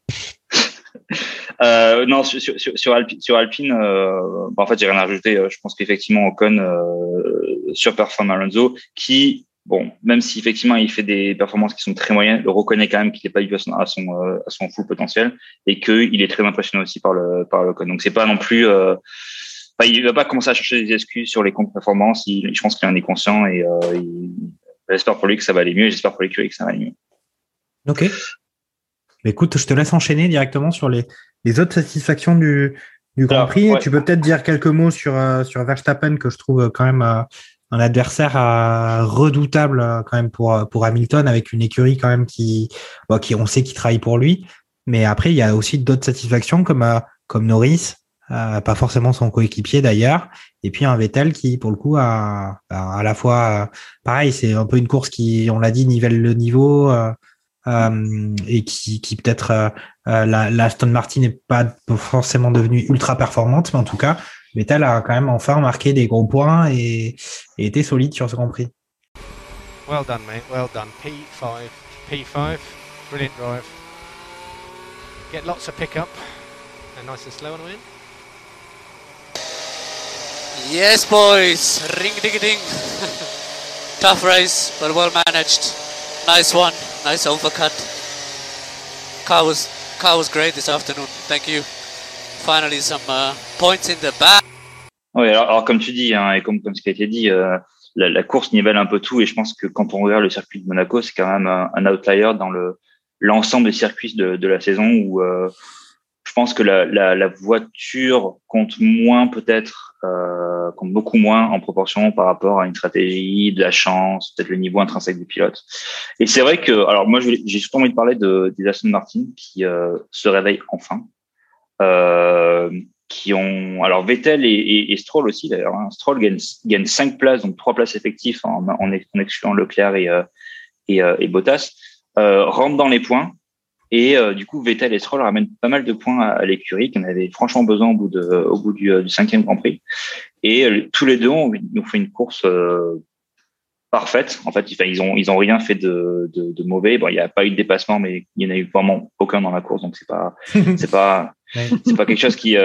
Euh, non, sur, sur, sur, Alpine, euh, bah, en fait, j'ai rien à rajouter. Euh, je pense qu'effectivement, Ocon euh, surperforme Alonso, qui, bon, même si effectivement il fait des performances qui sont très moyennes, le reconnaît quand même qu'il n'est pas à son, à son, euh, à son full potentiel et qu'il est très impressionné aussi par le, par le Ocon. Donc, c'est pas non plus. Euh, enfin, il va pas commencer à chercher des excuses sur les comptes performances. Il, je pense qu'il en est conscient et il, j'espère pour lui que ça va aller mieux. J'espère pour l'écurie que ça va aller mieux. Ok. Écoute, je te laisse enchaîner directement sur les, les autres satisfactions du, du Grand Prix. Tu peux peut-être dire quelques mots sur, euh, sur Verstappen, que je trouve euh, quand même euh, un adversaire redoutable quand même pour, pour Hamilton, avec une écurie quand même qui, qui on sait qu'il travaille pour lui. Mais après, il y a aussi d'autres satisfactions comme, comme Norris, pas forcément son coéquipier d'ailleurs, et puis un Vettel qui, pour le coup, a à la fois, pareil, c'est un peu une course qui, on l'a dit, nivelle le niveau. Euh, et qui, qui peut-être euh, euh, la, la, Aston Martin n'est pas forcément devenue ultra performante, mais en tout cas, Vettel a quand même enfin marqué des gros points et, et été solide sur ce Grand Prix. Well done, mate. Well done. P5, P5, brilliant drive. Get lots of pickup and nice and slow on the win. Yes, boys. Ring ding ding. Tough race, but well managed. Nice one. Nice overcut. Car was car was great this afternoon. Thank you. Finally some uh, points in the back. Oui, alors, comme tu dis, hein, et comme, comme ce qui a été dit, euh, la, course nivelle un peu tout, et je pense que quand on regarde le circuit de Monaco, c'est quand même un, outlier dans le l'ensemble des circuits de, de la saison où euh, je pense que la voiture compte moins peut-être, euh, beaucoup moins en proportion par rapport à une stratégie, de la chance, peut-être le niveau intrinsèque du pilote. Et c'est vrai que, alors moi j'ai surtout envie de parler de, des Aston Martin qui euh, se réveillent enfin, euh, qui ont, alors Vettel et, Stroll aussi d'ailleurs. Hein. Stroll gagne, gagne cinq places, donc trois places effectives en, excluant Leclerc et, euh, et, et Bottas, rentrent dans les points et euh, du coup, Vettel et Stroll ramènent pas mal de points à, l'écurie qui en avait franchement besoin au bout, de, au bout du, euh, du cinquième Grand Prix. Et euh, tous les deux ont, ont fait une course parfaite. En fait, ils ont ils ont rien fait de, de, de mauvais. Bon, il n'y a pas eu de dépassement, mais il n'y en a eu vraiment aucun dans la course, donc c'est pas c'est pas c'est pas quelque chose qui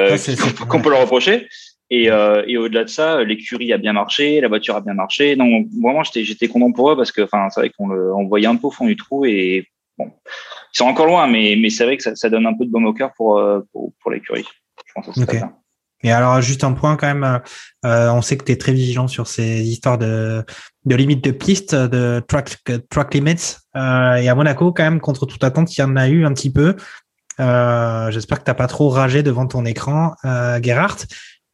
qu'on peut leur reprocher. Et, euh, et au-delà de ça, l'écurie a bien marché, la voiture a bien marché. Donc vraiment, j'étais j'étais content pour eux parce que enfin c'est vrai qu'on le on voyait un peu au fond du trou et bon ils sont encore loin, mais, mais c'est vrai que ça, ça, donne un peu de baume au cœur pour, euh, pour, pour l'écurie. Je pense que okay. Et alors, juste un point quand même, euh, on sait que tu es très vigilant sur ces histoires de, de limites de piste, de track, track limits. Euh, et à Monaco, quand même, contre toute attente, il y en a eu un petit peu. Euh, J'espère que tu pas trop ragé devant ton écran, euh, Gerhardt.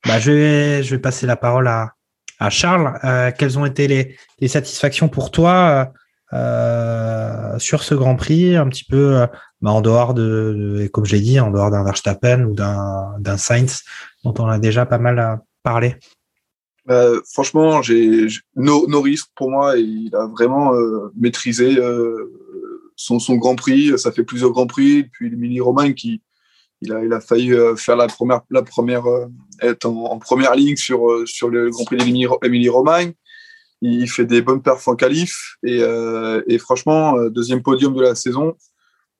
Bah, je, vais, je vais passer la parole à, à Charles. Euh, quelles ont été les, les satisfactions pour toi euh, sur ce Grand Prix, un petit peu euh, bah, en dehors de, de comme je l'ai dit, en dehors d'un Verstappen ou d'un Sainz dont on a déjà pas mal parlé. Euh, franchement, j'ai Norris pour moi, il a vraiment euh, maîtrisé son, son Grand Prix. Ça fait plusieurs Grands Prix, puis le Mini Romain qui il a, il a failli faire la première, la première être en, en, première ligne sur sur le Grand Prix d'Emilie Romagne il fait des bonnes perfs en qualif et, euh, et, franchement euh, deuxième podium de la saison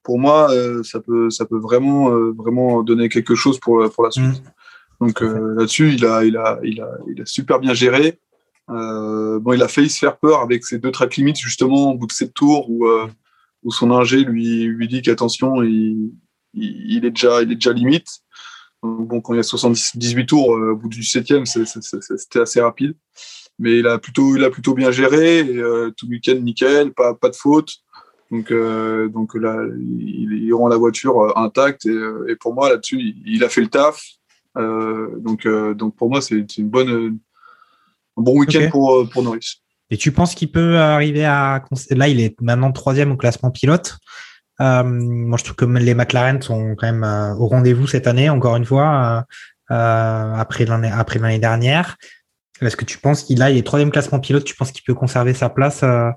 pour moi euh, ça peut ça peut vraiment euh, vraiment donner quelque chose pour pour la suite mmh. donc euh, là-dessus il a il a il a il a super bien géré bon il a failli se faire peur avec ses deux track limits justement au bout de sept tours où où son ingé lui lui dit qu'attention il il, est déjà, il est déjà limite. bon, quand il y a 78 tours, au bout du 7e, c'était assez rapide. Mais il a plutôt, il a plutôt bien géré. Et, tout le week-end, nickel, pas, pas de faute. Donc, donc là, il, rend la voiture intacte. Et, et pour moi, là-dessus, il, il, a fait le taf. donc, donc pour moi, c'est une bonne, un bon week-end pour, pour Norris. Et tu penses qu'il peut arriver à. Là, il est maintenant troisième au classement pilote. Euh, moi, je trouve que les McLaren sont quand même euh, au rendez-vous cette année, encore une fois, euh, euh après l'année après l'année dernière. Est-ce que tu penses qu'il a, il est troisième classement pilote, tu penses qu'il peut conserver sa place euh,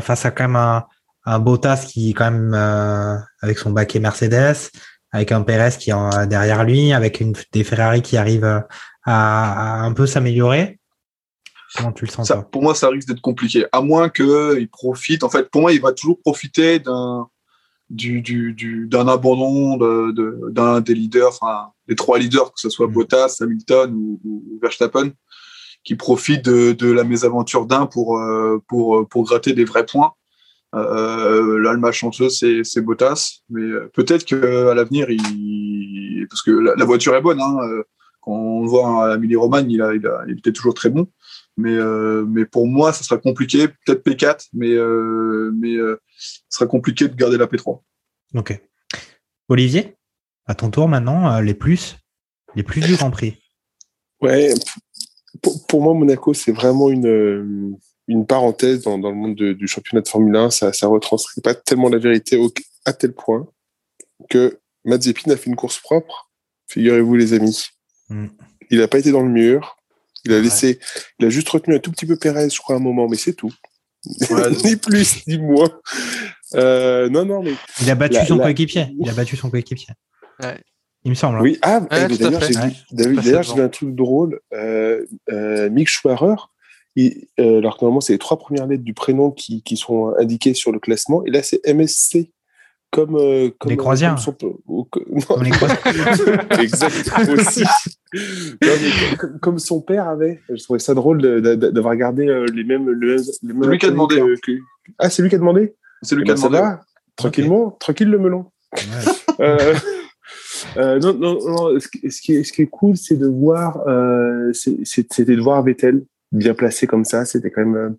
face à quand même un, un Bottas qui est quand même avec son baquet Mercedes, avec un Perez qui est derrière lui, avec une, des Ferrari qui arrivent à, à un peu s'améliorer? Comment tu le sens ça, Pour moi, ça risque d'être compliqué. À moins qu'il profite. En fait, pour moi, il va toujours profiter d'un du, du, du, d'un abandon de, d'un des leaders, enfin, des trois leaders, que ce soit mm. Bottas, Hamilton ou, ou, Verstappen, qui profitent de, de la mésaventure d'un pour, euh, pour, pour gratter des vrais points. Euh, là, le malchanceux, c'est, c'est Bottas. Mais euh, peut-être qu'à l'avenir, il... parce que la, voiture est bonne. Hein, euh, quand on voit à Amélie Roman, il, a, il, a, il était toujours très bon. Mais, euh, mais pour moi, ça sera compliqué. Peut-être P4, mais, euh, mais euh, ce sera compliqué de garder la P3. Ok. Olivier, à ton tour maintenant, les plus, les plus du Grand Prix. Ouais, pour, moi, Monaco, c'est vraiment une, une parenthèse dans, dans le monde du championnat de Formule 1. Ça ne retranscrit pas tellement la vérité à tel point que Mazepin a fait une course propre. Figurez-vous, les amis. Hmm. Il n'a pas été dans le mur. Il a laissé, il a juste retenu un tout petit peu Pérez, je crois, à un moment, mais c'est tout. ni plus, ni moins. Euh, non, non, mais. Il a battu son coéquipier. Il a battu son coéquipier. Il me semble. Hein. Oui, ah, eh, d'ailleurs, j'ai vu, un truc drôle. Euh, euh, Mick Schwarer, il, euh, alors que normalement, c'est les trois premières lettres du prénom qui, qui sont indiquées sur le classement. Et là, c'est MSC comme, euh, comme les croisières. Comme, son, comme les croisières. exact aussi. comme, comme, son père avait. Je trouvais ça drôle d'avoir gardé euh, les mêmes. Le, les mêmes lui qui a demandé. Que, que... Ah, c'est lui qui a demandé? C'est lui qui a demandé. Va, tranquillement, okay. tranquille le melon. Ouais. euh, euh, non, non, non. Ce, qui, ce qui est cool, c'est de voir. Euh, c'était de voir Vettel bien placé comme ça. C'était quand même euh,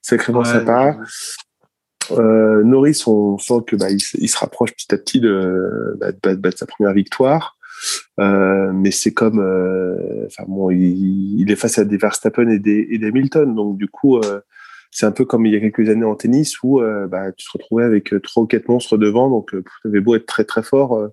sacrément ouais, sympa. Euh, Norris, on sent que bah, il, il, se rapproche petit à petit de, bah, de, de sa première victoire. Euh, mais c'est comme, euh, enfin bon, il, il, est face à des Verstappen et des, et des Hamilton, donc du coup, euh, c'est un peu comme il y a quelques années en tennis où euh, bah, tu te retrouvais avec trois ou quatre monstres devant, donc tu avais beau être très très fort,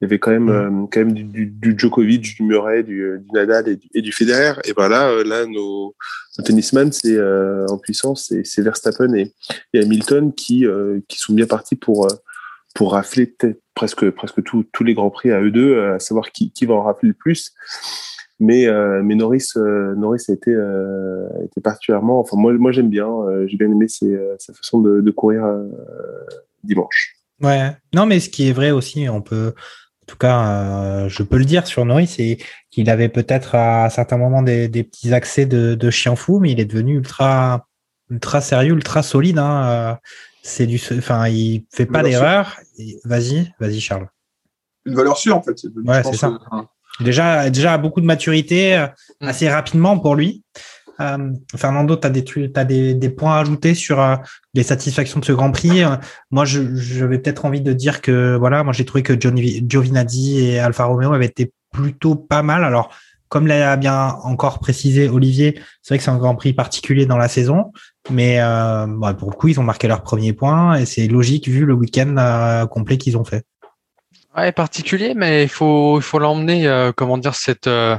il y avait quand même mmh. quand même du, du, Djokovic, du Murray, du, du Nadal et du, et du Federer. Et ben là, là nos, nos tennisman, c'est euh, en puissance, c'est Verstappen et, et, Hamilton qui euh, qui sont bien partis pour pour rafler presque presque tous les grands prix à eux deux, à savoir qui, qui va en rafler le plus. Mais euh, mais Norris Norris a été a été particulièrement. Enfin moi moi j'aime bien. J'ai bien aimé ses, sa façon de, de courir dimanche. Ouais. Non mais ce qui est vrai aussi, on peut tout cas, euh, je peux le dire sur Norris, c'est qu'il avait peut-être à certains moments des, des petits accès de, de, chien fou, mais il est devenu ultra, ultra sérieux, ultra solide. Hein. Euh, c'est du, enfin, il fait pas d'erreur. Vas-y, vas-y, Charles. Une valeur sûre, en fait. Ouais, c'est ça. Déjà, déjà beaucoup de maturité euh, mm. assez rapidement pour lui. Euh, Fernando, tu as, des, as des, points à ajouter sur euh, les satisfactions de ce Grand Prix? Moi, je, je vais peut-être envie de dire que voilà, moi j'ai trouvé que Giovinazzi et Alfa Romeo avaient été plutôt pas mal. Alors, comme l'a bien encore précisé Olivier, c'est vrai que c'est un Grand Prix particulier dans la saison, mais euh, bah, pour le coup, ils ont marqué leur premier point et c'est logique vu le week-end complet qu'ils ont fait. Ouais, particulier, mais il faut il faut l'emmener euh, comment dire cette euh,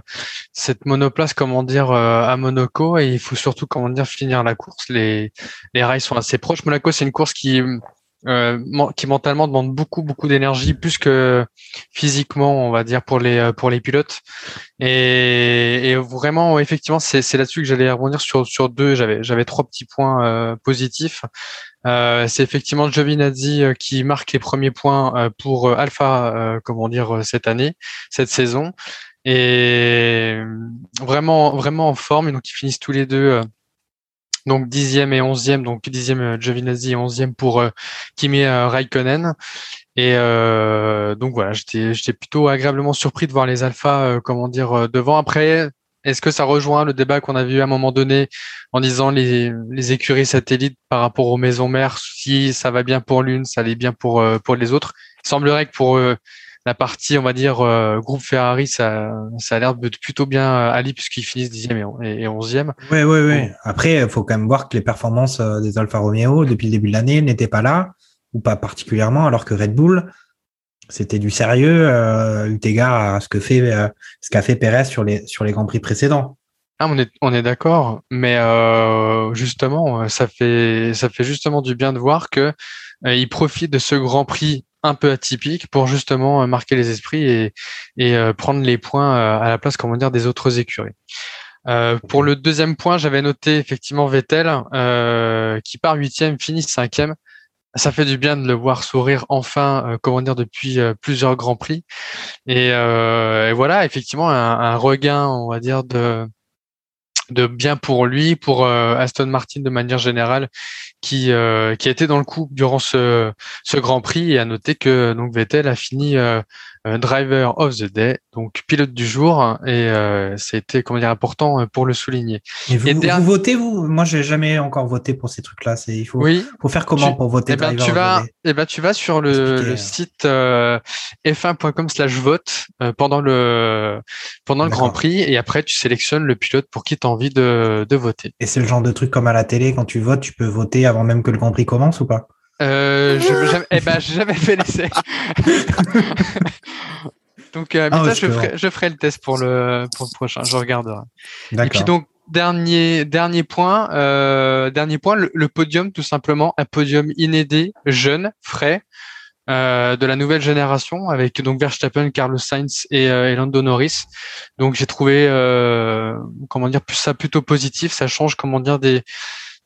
cette monoplace comment dire euh, à Monaco et il faut surtout comment dire finir la course. Les les rails sont assez proches. Monaco c'est une course qui euh, qui mentalement demande beaucoup beaucoup d'énergie plus que physiquement on va dire pour les pour les pilotes. Et, et vraiment effectivement c'est c'est là-dessus que j'allais rebondir sur sur deux. J'avais j'avais trois petits points euh, positifs. Euh, c'est effectivement Giovinazzi euh, qui marque les premiers points euh, pour euh, Alpha comment dire cette année cette saison. Et vraiment vraiment en forme. Et donc ils finissent tous les deux donc dixième et onzième, donc dixième euh, Giovinazzi et onzième pour euh, Kimi euh, Raikkonen. Et euh, donc voilà, j'étais j'étais plutôt agréablement surpris de voir les alphas, euh, comment dire, euh, devant. Après, est-ce que ça rejoint le débat qu'on a vu à un moment donné en disant les, les écuries satellites par rapport aux maisons mères, si ça va bien pour l'une, ça allait bien pour pour les autres? Il semblerait que pour la partie, on va dire, groupe Ferrari, ça, ça a l'air de plutôt bien aller puisqu'ils finissent dixième et, et onzième. Oui, oui, oui. Après, il faut quand même voir que les performances des Alfa Romeo depuis le début de l'année n'étaient pas là ou pas particulièrement, alors que Red Bull, c'était du sérieux, euh, eu égard à ce que fait euh, ce qu'a fait Perez sur les sur les grands prix précédents. Ah, on est on est d'accord, mais euh, justement, ça fait ça fait justement du bien de voir que euh, il profite de ce Grand Prix un peu atypique pour justement marquer les esprits et et prendre les points à la place, comment dire, des autres écuries. Euh, pour le deuxième point, j'avais noté effectivement Vettel euh, qui part huitième, finit cinquième ça fait du bien de le voir sourire enfin, euh, comment dire, depuis euh, plusieurs grands prix. Et, euh, et voilà, effectivement, un, un, regain, on va dire, de de bien pour lui, pour euh, Aston Martin de manière générale, qui qui a été dans le coup durant ce ce Grand Prix. Et à noter que donc Vettel a fini euh, driver of the day, donc pilote du jour, et euh, c'était comment dire important euh, pour le souligner. Et vous, vous, votez vous? Moi, j'ai jamais encore voté pour ces trucs-là. C'est il faut, oui. faut faire comment pour voter eh ben, tu vas, eh ben, tu vas sur le, le site euh, f1.com/vote pendant le pendant le Grand Prix, et après tu sélectionnes le pilote pour qui as envie de, de voter. Et c'est le genre de truc comme à la télé quand tu votes, tu peux voter avant même que le Grand Prix commence ou pas? Euh, je jamais, eh ben, j'ai jamais fait l'essai. donc, euh, ah, je, ferai, je ferai le test pour le, pour le prochain. Je regarderai. Et puis donc, dernier, dernier point, euh, dernier point, le, podium, tout simplement, un podium inédit, jeune, frais, euh, de la nouvelle génération, avec donc Verstappen, Carlos Sainz et, euh, Lando Norris. Donc, j'ai trouvé, euh, comment dire, ça plutôt positif. Ça change, comment dire, des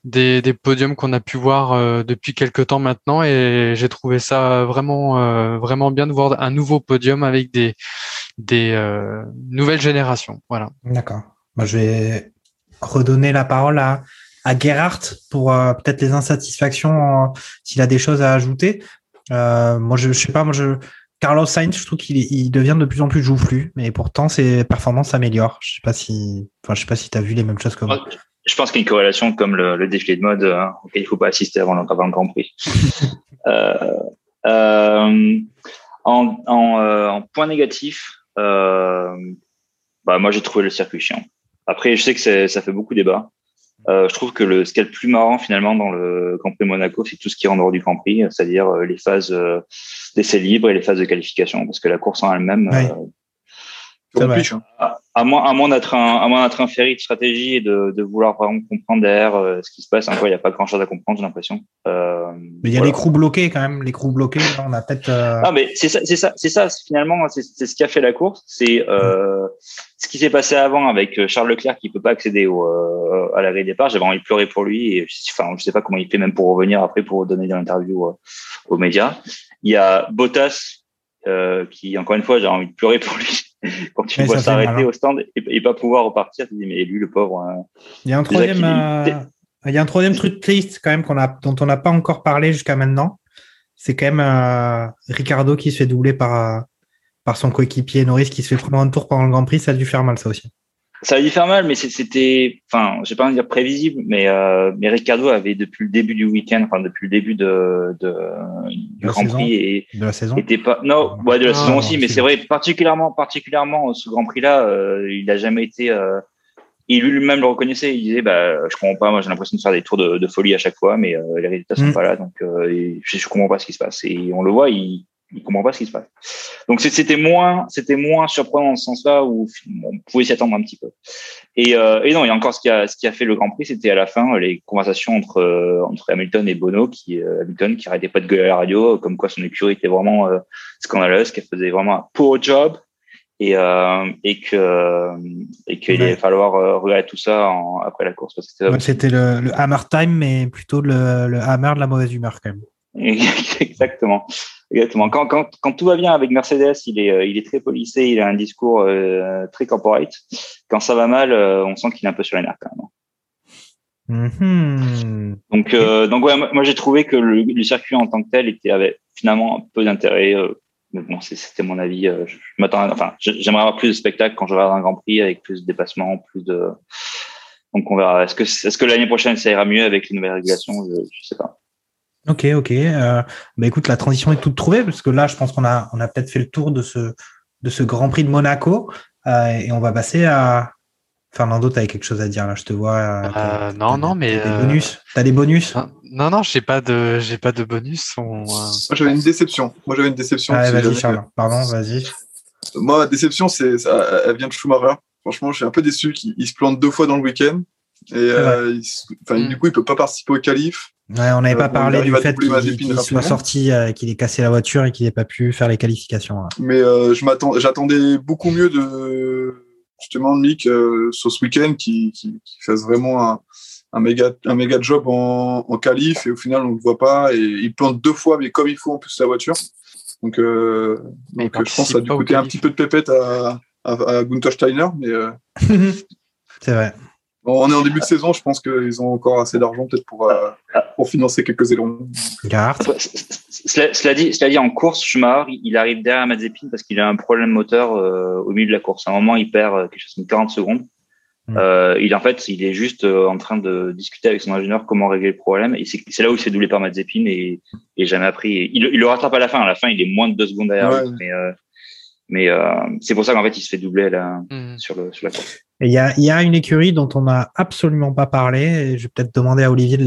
des, des podiums qu'on a pu voir euh, depuis quelques temps maintenant et j'ai trouvé ça vraiment euh, vraiment bien de voir un nouveau podium avec des des euh, nouvelles générations. Voilà. D'accord. Moi, je vais redonner la parole à à Gerhardt pour peut-être les insatisfactions s'il a des choses à ajouter. Moi, je, je sais pas, moi je Carlos Sainz, je trouve qu'il il devient de plus en plus joufflu, mais pourtant ses performances s'améliorent. Je sais pas si, enfin, je sais pas si tu as vu les mêmes choses que moi je pense qu'il y a une corrélation comme le, le défilé de mode hein, auquel il faut pas assister avant avant le Grand Prix. euh, euh, en, en, euh, en, point négatif, euh, bah moi j'ai trouvé le circuit chiant. Après, je sais que ça fait beaucoup débat. Euh, je trouve que le, ce qui est le plus marrant finalement dans le Grand Prix Monaco, c'est tout ce qui est en dehors du Grand Prix, c'est-à-dire les phases d'essai libre et les phases de qualification, parce que la course en elle-même, à, moins, à moins d'être un, à moins d'être un ferry de stratégie et de, de vouloir vraiment comprendre derrière euh, ce qui se passe. Il n'y a pas grand chose à comprendre, j'ai l'impression. Euh, mais il y a les crews bloqués quand même, les crews bloqués. on a peut-être. Euh... Ah, mais c'est ça, c'est ça, c'est ça. Finalement, c'est, ce qui a fait la course. C'est euh, ce qui s'est passé avant avec euh, Charles Leclerc qui peut pas accéder au, euh, à la grille départ. J'avais envie de pleurer pour lui. Et, enfin, je sais pas comment il fait même pour revenir après pour donner des interviews aux médias. Il y a Bottas euh, qui, encore une fois, j'ai envie de pleurer pour lui quand tu vois s'arrêter au stand et, pas pouvoir repartir. Tu dis, mais lui, le pauvre. Euh, il y a un troisième, euh, il y a un troisième truc triste quand même qu'on a, dont on n'a pas encore parlé jusqu'à maintenant. C'est quand même Ricardo qui se fait doubler par, par son coéquipier Norris qui se fait prendre un tour pendant le Grand Prix. Ça a dû faire mal, ça aussi ça a dû faire mal, mais c'était, enfin, je vais pas dire prévisible, mais euh, mais Ricardo avait depuis le début du week-end, enfin depuis le début de, de du Grand Prix et de la saison. Était pas, non, ouais, de la ah, saison aussi, mais c'est vrai particulièrement, particulièrement ce Grand Prix-là, euh, il a jamais été. Euh, il lui-même le reconnaissait. Il disait, bah, je comprends pas. Moi, j'ai l'impression de faire des tours de, de folie à chaque fois, mais euh, les résultats sont mm. pas là, donc je, je comprends pas ce qui se passe. Et on le voit, il il comprend pas ce qui se passe. Donc c'était moins, c'était moins surprenant dans ce sens-là où on pouvait s'y attendre un petit peu. Et, euh, et non, il y a encore ce qui a, ce qui a fait le Grand Prix, c'était à la fin les conversations entre euh, entre Hamilton et Bono, qui euh, Hamilton qui arrêtait pas de gueuler à la radio, comme quoi son écurie était vraiment euh, scandaleuse, qu'elle faisait vraiment un poor job et euh, et que et qu'il allait falloir regarder tout ça en, après la course c'était le, le, hammer time mais plutôt le, le hammer de la mauvaise humeur quand même exactement Exactement. Quand, quand, quand, tout va bien avec Mercedes, il est, euh, il est très polissé, il a un discours euh, très corporate. Quand ça va mal, euh, on sent qu'il est un peu sur les nerfs quand même. Mhm. Donc, euh, donc ouais, moi, j'ai trouvé que le, le circuit en tant que tel était avait finalement un peu d'intérêt. euh, mais bon, c'était mon avis. euh, je, je m'attends, enfin, j'aimerais avoir plus de spectacles quand je regarde un Grand Prix avec plus de dépassements, plus de. Donc on verra. Est-ce que est-ce que l'année prochaine ça ira mieux avec les nouvelles régulations? Je, je sais pas. Ok, ok. Euh, bah écoute, la transition est toute trouvée parce que là, je pense qu'on a, on a peut-être fait le tour de ce, de ce Grand Prix de Monaco euh, et on va passer à Fernando. Tu avais quelque chose à dire là, je te vois. euh, t'as- Euh, non, non, mais t'as des euh, bonus. T'as des bonus? Non, non, j'ai pas de, j'ai pas de bonus. On, euh, Moi, j'avais une déception. Moi, j'avais une déception. Ah, vas-y, Charles. Pardon, vas-y. Moi, ma déception, c'est, ça- elle vient de Schumacher. Franchement, je suis un peu déçu qu'il il se plante deux fois dans le week-end. Et euh, il Mm. du coup, il peut pas participer au qualif. Ouais, on n'avait Euh, pas bon, parlé du fait qu'il soit sorti, euh, qu'il ait cassé la voiture et qu'il n'ait pas pu faire les qualifications. là. Mais euh, je m'attends, j'attendais beaucoup mieux de justement de Mick euh, sur ce week-end qui, qui, qui fasse vraiment un, un méga un méga job en, en qualif et au final on le voit pas et il plante deux fois mais comme il faut en plus la voiture. Donc, euh, je pense que ça a dû coûter un petit peu de pépette à, à, à Gunther Steiner, mais euh, C'est vrai. Bon, on est en début de saison, je pense qu'ils ont encore assez d'argent peut-être pour, euh, pour financer quelques c- Cela, cela dit, cela dit, en course, Schumacher, il- arrive derrière Mazepin parce qu'il a un problème moteur euh, au milieu de la course. À un moment, il perd euh, quelque chose comme 40 secondes. Mm. Euh, il en fait, il est juste euh, en train de discuter avec son ingénieur comment régler le problème. Et c'est c'est là où il s'est doublé par Mazepin et, et jamais appris. Il, il le rattrape à la fin. À la fin, il est moins de deux secondes derrière. Ouais. lui. Mais, euh, mais euh, c'est pour ça qu'en fait, il se fait doubler là, hmm. sur, le, sur la course. Il y a, il y a une écurie dont on n'a absolument pas parlé, et je vais peut-être demander à Olivier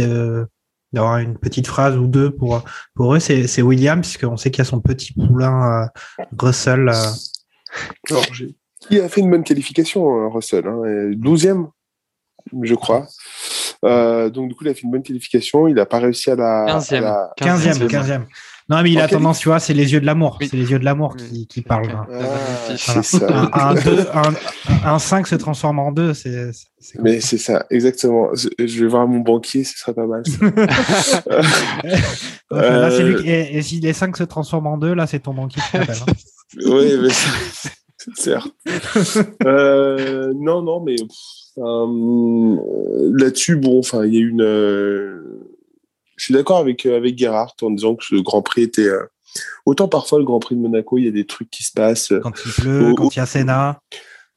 d'avoir une petite phrase ou deux pour, pour eux, c'est William, puisqu'on sait qu'il y a son petit poulain euh, Russell. euh, Alors, Qui a fait une bonne qualification, euh, Russell, hein, et 12e, je crois. Euh, donc, du coup, il a fait une bonne qualification. Il n'a pas réussi à la. 15e. à la- 15e, 15e. Non, mais il a tendance, tu vois, c'est les yeux de l'amour. Oui. C'est les yeux de l'amour qui, qui parlent. Ah, Voilà. ça. Un, un, deux- un- un 5 se transforme en 2, c'est Mais c'est ça, exactement. Je vais voir mon banquier, ce serait pas mal. ça. Enfin, là, c'est Euh, lui qui- et, et si les 5 se transforment en 2, là, c'est ton banquier qui t'appelle. hein. oui, mais c'est- c'est certes. Euh, non, non, mais pff, euh, là-dessus, bon, enfin, il y a une. euh, je suis d'accord avec euh, avec Gerhardt en disant que le Grand Prix était. euh, autant parfois le Grand Prix de Monaco, il y a des trucs qui se passent. euh, Quand il pleut, Ou- quand il y a Senna.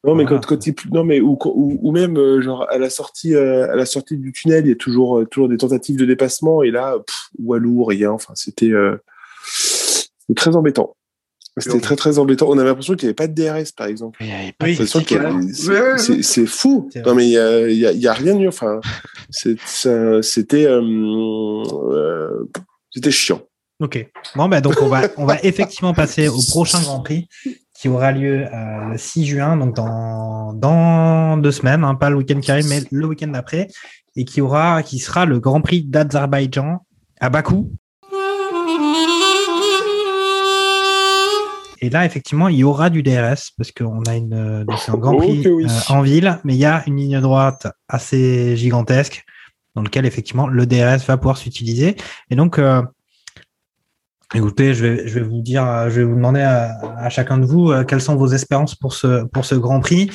Non, mais quand, quand il, non, mais ou, ou, ou même genre à la sortie, euh, à la sortie du tunnel, il y a toujours euh, toujours des tentatives de dépassement et là, pff, Walou, rien. Enfin, c'était euh, très embêtant. C'était très très embêtant. On avait l'impression qu'il n'y avait pas de DRS, par exemple. Il y avait pas Oui, de C'est fou. Non mais il y a, il y a, il y a rien de mieux. Enfin, c'était euh, euh, c'était chiant. Ok. Bon, bah, donc, on va, on va effectivement passer au prochain Grand Prix qui aura lieu euh, le 6 juin, donc dans, dans deux semaines, hein, pas le week-end qui arrive, mais le week-end d'après, et qui aura, qui sera le Grand Prix d'Azerbaïdjan à Bakou. Et là, effectivement, il y aura du DRS parce qu'on a une, euh, c'est un Grand Oh Prix oui. euh, en ville, mais il y a une ligne droite assez gigantesque dans lequel effectivement le DRS va pouvoir s'utiliser. Et donc, euh, écoutez, je vais, je vais vous dire, je vais vous demander à, à chacun de vous euh, quelles sont vos espérances pour ce, pour ce Grand Prix.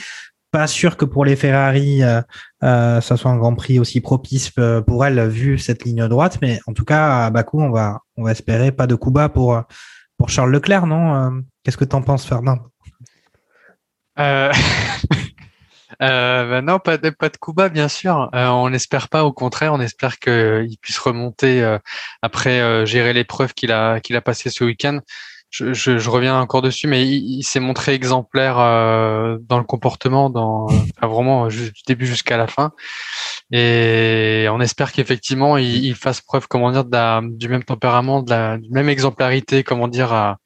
Pas sûr que pour les Ferrari, ça soit un Grand Prix aussi propice pour elles vu cette ligne droite, mais en tout cas à Bakou, on va, on va espérer pas de coup bas pour, pour Charles Leclerc, non Euh, Qu'est-ce que tu en penses, Fernand Euh... euh, bah non, pas de, pas bien sûr. Euh, on n'espère pas, au contraire, on espère qu'il puisse remonter après gérer l'épreuve qu'il a, qu'il a passée ce week-end. Je, reviens encore dessus, mais il, s'est montré exemplaire euh, dans le comportement, dans enfin, vraiment ju- du début jusqu'à la fin. Et on espère qu'effectivement il, fasse preuve, comment dire, du même tempérament, de la même exemplarité, comment dire, à,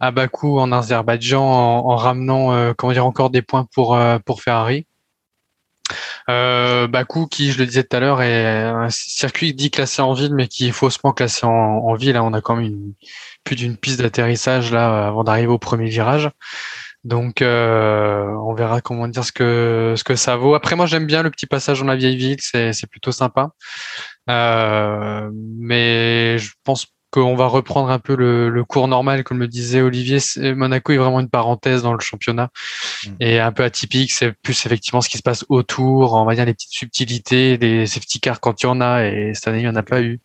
à Bakou en Azerbaïdjan, en, en ramenant, euh, comment dire, encore des points pour euh, pour Ferrari. Euh, qui, je le disais tout à l'heure, est un circuit dit classé en ville, mais qui est faussement classé en, ville. hein. On a quand même plus d'une piste d'atterrissage là avant d'arriver au premier virage. Donc, euh, on verra comment dire ce que ce que ça vaut. Après, moi, j'aime bien le petit passage dans la vieille ville, c'est c'est plutôt sympa. Euh, mais je pense qu'on va reprendre un peu le, le, cours normal, comme le disait Olivier. Monaco est vraiment une parenthèse dans le championnat mm. et un peu atypique. C'est plus effectivement ce qui se passe autour, on va dire les petites subtilités, des safety cars quand il y en a, et cette année il n'y en a pas eu.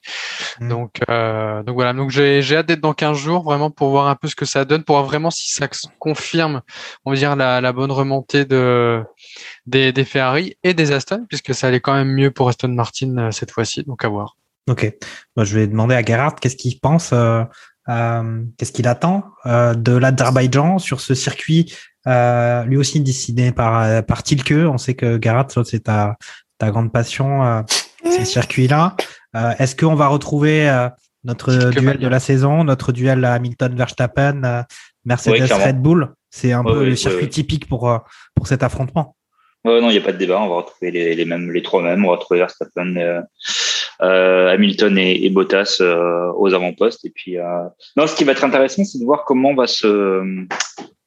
Mm. Donc, euh, donc voilà. Donc j'ai hâte d'être dans 15 jours vraiment pour voir un peu ce que ça donne, pour voir vraiment si ça confirme, on va dire la, la bonne remontée de des, des Ferrari et des Aston, puisque ça allait quand même mieux pour Aston Martin euh, cette fois-ci. Donc à voir. Ok. Moi, je vais demander à Gerhard qu'est-ce qu'il pense, euh, euh, qu'est-ce qu'il attend euh, de l'Azerbaïdjan sur ce circuit, euh, lui aussi dessiné par, par Tilke. On sait que Gerhard, c'est ta, ta grande passion, ces circuits-là. Est-ce qu'on va retrouver notre duel de la saison, notre duel Hamilton-Verstappen, Mercedes-Red Bull? C'est un peu le circuit typique pour, pour cet affrontement. non, il n'y a pas de débat. On va retrouver les, les, mêmes, les trois mêmes. On va retrouver Verstappen, euh, Hamilton et, et Bottas euh, aux avant-postes. Et puis, euh, non, ce qui va être intéressant, c'est de voir comment va se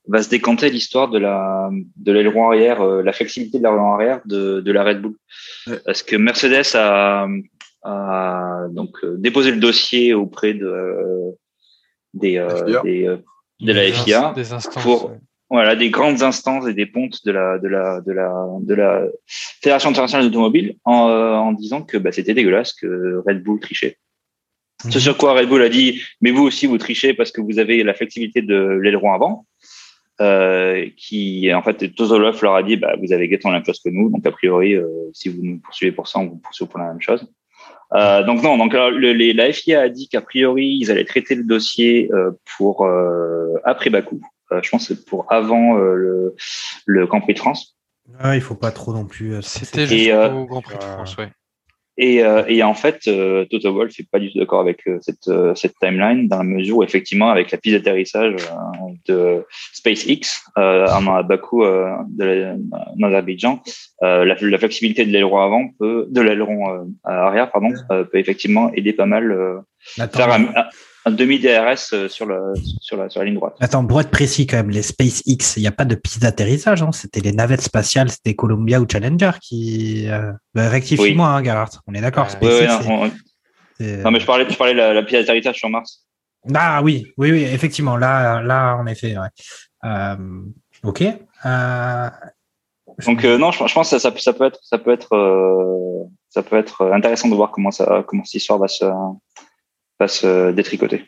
va se décanter l'histoire de la de l'aileron arrière, la flexibilité de l'aileron arrière de, de la Red Bull. Parce que Mercedes a, a donc déposé le dossier auprès de des, des de la FIA des instances, pour voilà des grandes instances et des pontes de la de la de la de la Fédération internationale d'automobile en, euh, en disant que bah, c'était dégueulasse que Red Bull trichait. Ce sur quoi Red Bull a dit mais vous aussi vous trichez parce que vous avez la flexibilité de l'aileron avant. Euh, qui en fait Tozolov leur a dit bah vous avez exactement la même chose que nous donc a priori euh, si vous nous poursuivez pour ça on vous poursuit pour la même chose euh, donc non donc le, les, la FIA a dit qu'a priori ils allaient traiter le dossier euh, pour après Bakou je pense que c'est pour avant euh, le, le Grand Prix de France. Ah, il faut pas trop non plus. Euh, C'était jusqu'au Grand Prix de France, ouais. Et, euh, et, en fait, euh, Toto Wolff n'est pas du tout d'accord avec cette, cette timeline, dans la mesure où, effectivement, avec la piste d'atterrissage de SpaceX en à Bakou de l'Azerbaïdjan, la, la, flexibilité de l'aileron avant peut, de l'aileron arrière, pardon, peut effectivement aider pas mal faire un, un demi DRS euh, sur, le, sur, la, sur la ligne droite. Attends, pour être précis quand même, les SpaceX, il n'y a pas de piste d'atterrissage, hein. c'était les navettes spatiales, c'était Columbia ou Challenger qui... Euh... Bah, Rectifie-moi, hein, Gerhard, on est d'accord. Euh, oui, non, non, mais je parlais, je parlais de la, la piste d'atterrissage sur Mars. Ah oui, oui, oui, effectivement, là, là en effet, ouais. Euh, ok. Euh, Donc euh, non, je, je, pense que ça, ça, ça, peut être, ça peut être, euh, ça peut être intéressant de voir comment ça, comment cette histoire va se, fasse euh, détricoter.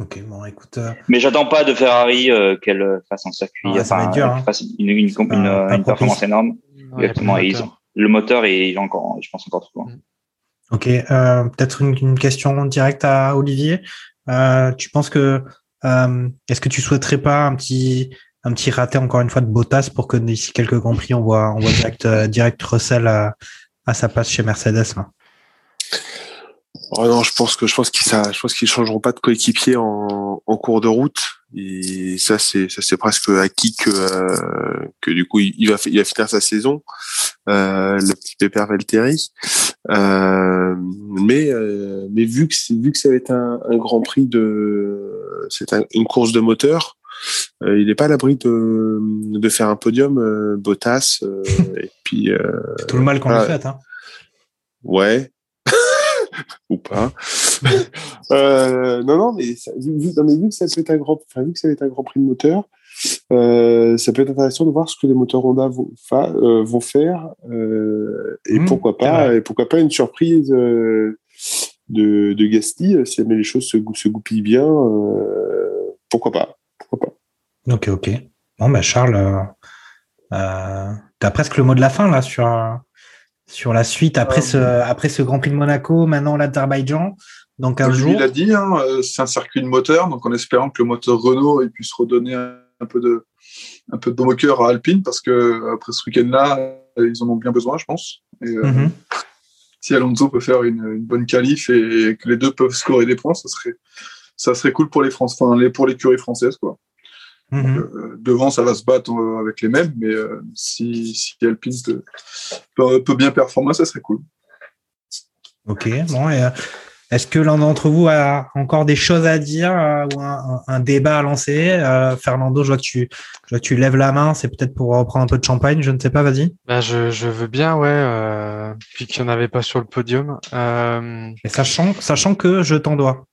Ok, bon, écoute. Euh... Mais j'attends pas de Ferrari euh, qu'elle fasse un circuit, enfin, dur, hein. fasse une, une, une, une, une performance énorme. Ouais, Exactement. Et ils ont, le moteur est, il est encore, je pense, encore trop loin. Ok, euh, peut-être une, une, question directe à Olivier. Euh, tu penses que euh, est-ce que tu souhaiterais pas un petit un petit raté encore une fois de Bottas pour que d'ici quelques grands prix on voit on voit direct direct Russell à, à sa place chez Mercedes là? Oh non, je pense que je pense qu'ils ça, je pense qu'ils changeront pas de coéquipier en, en cours de route. Et ça, c'est ça, c'est presque acquis que euh, que du coup, il, va il va finir sa saison, euh, le petit Pépère Valtteri. Euh, mais euh, mais vu que vu que ça va être un, un Grand Prix de, c'est un, une course de moteur. Euh, il n'est pas à l'abri de, de faire un podium, euh, Bottas. et puis tout le mal qu'on voilà. lui fait. Hein. Ouais, ou pas. euh, non, non, mais, ça, vu, non, mais vu que ça peut être un grand, enfin, vu que ça va être un grand prix de moteur, euh, ça peut être intéressant de voir ce que les moteurs Honda vont, fa, euh, vont faire et mmh, pourquoi pas, et pourquoi pas une surprise de, de Gasly si jamais les choses se, se goupillent bien. Pourquoi pas, pourquoi pas. Ok, ok. Bon, bah Charles, t'as presque le mot de la fin là sur sur la suite après ce après ce Grand Prix de Monaco, maintenant l'Azerbaïdjan. Donc un jour. Il a dit, hein, c'est un circuit de moteur, donc en espérant que le moteur Renault puisse redonner un peu de un peu de bon cœur à Alpine, parce que après ce week-end-là, ils en ont bien besoin, je pense. Et, euh, mm -hmm. Si Alonso peut faire une, une, bonne qualif et que les deux peuvent scorer des points, ça serait ça serait cool pour les France, enfin les pour l'écurie française, quoi. Mmh. Donc, euh, devant, ça va se battre euh, avec les mêmes, mais euh, si, si Alpine peut, peut, peut, bien performer, ça serait cool. Ok, bon, et, est-ce que l'un d'entre vous a encore des choses à dire ou un, un, débat à lancer? Fernando, je vois, que tu, je vois que tu lèves la main, c'est peut-être pour reprendre un peu de champagne, je ne sais pas, vas-y. Bah, je, je, veux bien, ouais, euh, puis qu'il n'y en avait pas sur le podium. Et sachant, sachant que je t'en dois.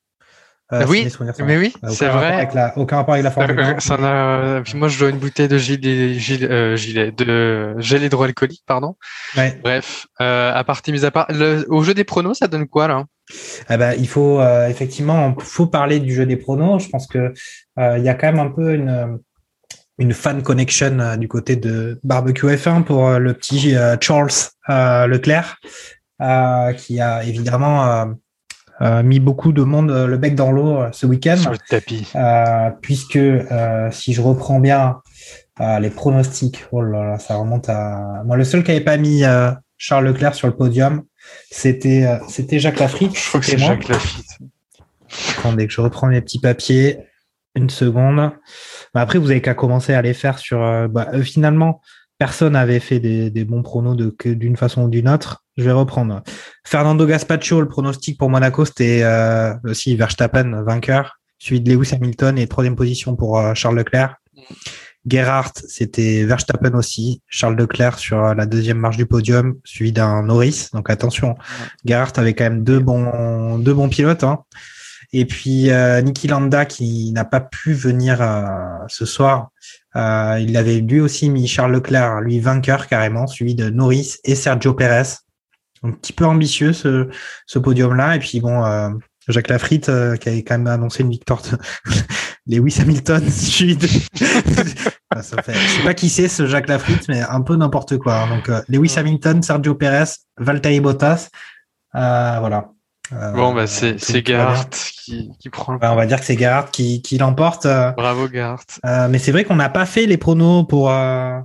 Euh, oui, souvenirs sont mais oui, Euh, aucun c'est vrai. avec la- aucun rapport avec la Formule 1. Euh, ça n'a- Puis moi, je dois une bouteille de gilet, gilet, euh, gilet- de gel hydroalcoolique, pardon. Ouais. Bref, euh, à partir mis à part, le- au jeu des pronos, ça donne quoi là? Eh ben, il faut euh, effectivement, faut parler du jeu des pronos. Je pense que euh, il y a quand même un peu une une fan connection euh, du côté de barbecue F1 pour euh, le petit euh, Charles euh, Leclerc, euh, qui a évidemment euh, euh, mis beaucoup de monde euh, le bec dans l'eau euh, ce week-end. sur le tapis Euh, puisque euh, si je reprends bien euh, les pronostics, oh là là, ça remonte à moi le seul qui avait pas mis euh, Charles Leclerc sur le podium, c'était euh, c'était Jacques Lafrique. Je crois que c'est. Jacques Lafitte. Attendez que je reprends mes petits papiers. Une seconde. Bah, après, vous avez qu'à commencer à les faire sur. euh, bah, euh, finalement, personne n'avait fait des, des bons pronos d'une façon ou d'une autre. Je vais reprendre. Fernando Gaspacho, le pronostic pour Monaco, c'était euh, aussi Verstappen vainqueur, suivi de Lewis Hamilton et troisième position pour euh, Charles Leclerc. Gerhardt, c'était Verstappen aussi, Charles Leclerc sur euh, la deuxième marche du podium, suivi d'un Norris. Donc attention, Gerhardt avait quand même deux bons, deux bons pilotes. Hein. Et puis euh, Niki Landa qui n'a pas pu venir ce soir. Euh, il avait lui aussi mis Charles Leclerc, lui vainqueur carrément, suivi de Norris et Sergio Perez. Un petit peu ambitieux ce, ce podium-là. Et puis bon, euh, Jacques Lafritte euh, qui avait quand même annoncé une victoire de Lewis Hamilton, suivi de... Ah, ça fait- Je sais pas qui c'est ce Jacques Lafritte, mais un peu n'importe quoi. hein. Donc euh, Lewis Hamilton, Sergio Perez, Valtteri Bottas. Euh, voilà. Euh, Bon, bah, c'est. Gerhardt qui, qui prend le Ouais, on va dire que c'est Gerhardt qui, qui l'emporte. euh, Bravo, Gerhardt. euh, mais c'est vrai qu'on n'a pas fait les pronos pour, euh,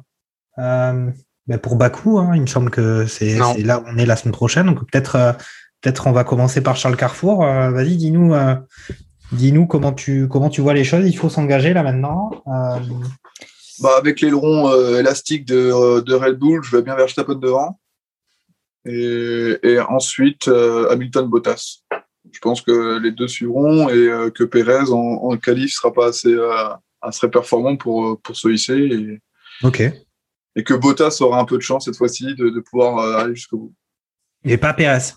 euh, ben, pour Bakou. hein. Il me semble que c'est là où on est la semaine prochaine. Donc peut-être euh, peut-être on va commencer par Charles Carrefour. Euh, Vas-y, dis-nous euh, dis-nous comment tu comment tu vois les choses. Il faut s'engager là maintenant. Euh, Bah, avec l'aileron euh, élastique de, de Red Bull, je vais bien Verstappen devant. Et, et ensuite, euh, Hamilton Bottas. Je pense que les deux suivront et euh, que Perez en, en qualif sera pas assez, euh, assez performant pour, pour se hisser. Et, ok. et que Bottas aura un peu de chance cette fois-ci de, de pouvoir aller jusqu'au bout. Et pas Pérez.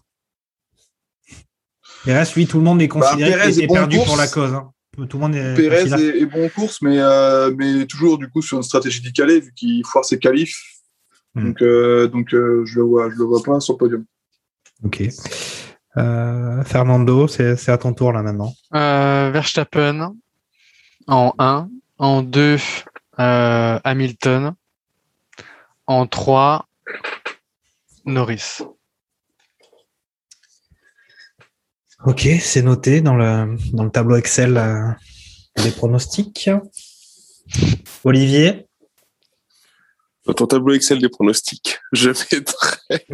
Pérez, lui, tout le monde est considéré Bah, Pérez qu'il est bon en perdu course. pour la cause. hein. Tout le monde est Pérez est, est bon en course, mais, euh, mais toujours du coup sur une stratégie décalée vu qu'il foire ses qualifs. Hmm. Donc, euh, donc euh, je le vois, je le vois pas sur le podium. Ok. Euh, Fernando, c'est c'est à ton tour là maintenant. Euh, Verstappen en 1. En 2, euh, Hamilton. En 3, Norris. Ok, c'est noté dans le, dans le tableau Excel euh, des pronostics. Olivier? Dans ton tableau Excel des pronostics, je mettrais,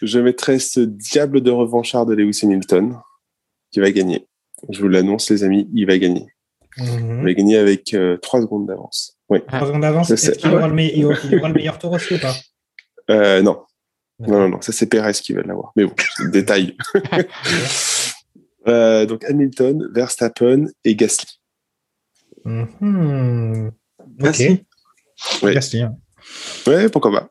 je mettrais ce diable de revanchard de Lewis Hamilton qui va gagner. Je vous l'annonce, les amis, il va gagner. Il va gagner avec 3 secondes d'avance. Oui. Trois secondes d'avance, est-ce qu'il aura, le meilleur tour aussi ou pas? Euh, non. Non, non, non, ça c'est Perez qui va l'avoir. Mais bon, détail. Euh, donc Hamilton, Verstappen et Gasly. Mhm. Gasly. Gasly, hein. Ouais, pourquoi pas.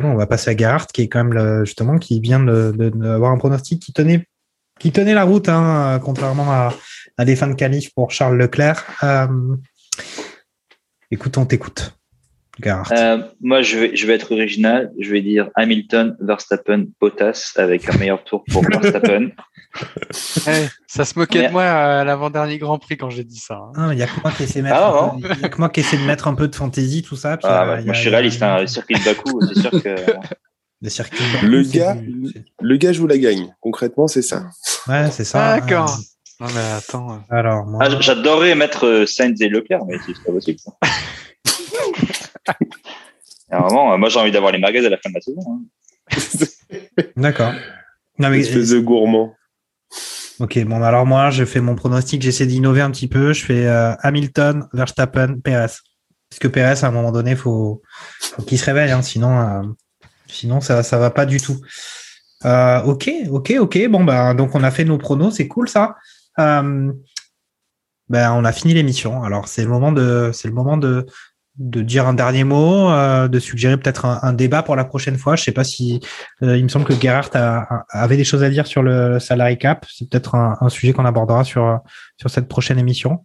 Bon, on va passer à Gerhardt, qui est quand même le- justement qui vient de- de- d'avoir un pronostic qui tenait, qui tenait la route, hein, contrairement à, à des fins de qualif pour Charles Leclerc. Euh, écoute, on t'écoute. Euh, moi, je vais, je vais être original. Je vais dire Hamilton, Verstappen, Bottas avec un meilleur tour pour Verstappen. Eh, ça se moquait Mais- de moi à l'avant-dernier Grand Prix quand j'ai dit ça. hein. Ah, Il y a que moi qui essaie de mettre, Ah, un a que moi qui essaie de mettre un peu de fantaisie, tout ça. puis, Ah, euh, bah, moi, a- je suis y a- réaliste. Hein, le circuit de Bakou, c'est sûr que. Le circuit Bakou, Le gars, du- le gars joue la gagne. Concrètement, c'est ça. Ouais, c'est ça. D'accord. Non mais attends. Alors, moi, Ah, J'adorerais mettre euh, Sainz et Leclerc, mais c'est pas possible. un moment, euh, moi, j'ai envie d'avoir les magasins à la fin de la saison. hein. d'accord. Non, mais, Espèce de gourmand. ok, bon, alors moi, je fais mon pronostic, j'essaie d'innover un petit peu. Je fais euh, Hamilton, Verstappen, Perez. Parce que Perez, à un moment donné, faut, faut qu'il se réveille, hein, sinon, euh, sinon ça, ça va pas du tout. Euh, ok, ok, ok. Bon, ben, donc on a fait nos pronos, c'est cool ça. Euh, ben, on a fini l'émission. Alors, c'est le moment de, c'est le moment de, de dire un dernier mot, euh, de suggérer peut-être un, débat pour la prochaine fois. Je sais pas si il me semble que Gerhardt avait des choses à dire sur le salary cap. C'est peut-être un, sujet qu'on abordera sur sur cette prochaine émission.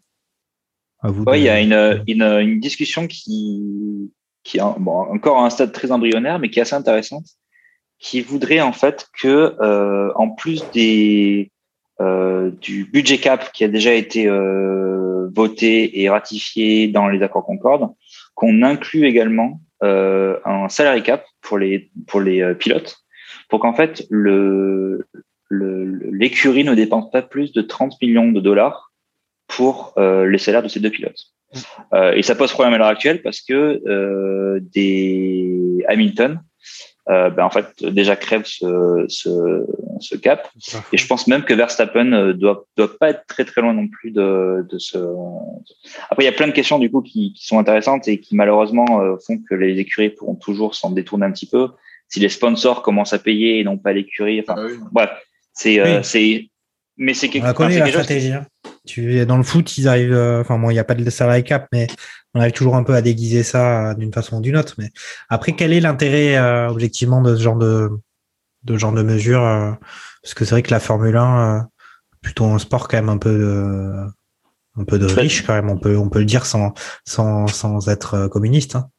Oui, il y a une, une, une, discussion qui qui est bon, encore à un stade très embryonnaire, mais qui est assez intéressante, qui voudrait en fait que en plus des euh, du budget cap qui a déjà été euh, voté et ratifié dans les accords Concorde, qu'on inclut également euh, un salary cap pour les pour les pilotes, pour qu'en fait le l'écurie ne dépense pas plus de 30 millions de dollars pour les salaires de ces deux pilotes. et ça pose problème à l'heure actuelle parce que des Hamilton euh, ben en fait déjà crève ce, ce, ce, cap. Et je pense même que Verstappen euh, doit doit pas être très très loin non plus de, de ce. Après, il y a plein de questions du coup qui, qui sont intéressantes et qui malheureusement euh, font que les écuries pourront toujours s'en détourner un petit peu. Si les sponsors commencent à payer et non pas l'écurie, enfin, ah bref, c'est c'est mais c'est quelque, chose. la stratégie. Hein. Tu dans le foot, ils arrivent. Enfin, bon, il n'y a pas de salary cap, mais on arrive toujours un peu à déguiser ça euh, d'une façon ou d'une autre. Mais après, quel est l'intérêt euh, objectivement de ce genre de, de genre de mesure euh, Parce que c'est vrai que la Formule 1, plutôt un sport quand même un peu de, un peu de riche quand même. On peut on peut le dire sans sans sans être communiste. Hein.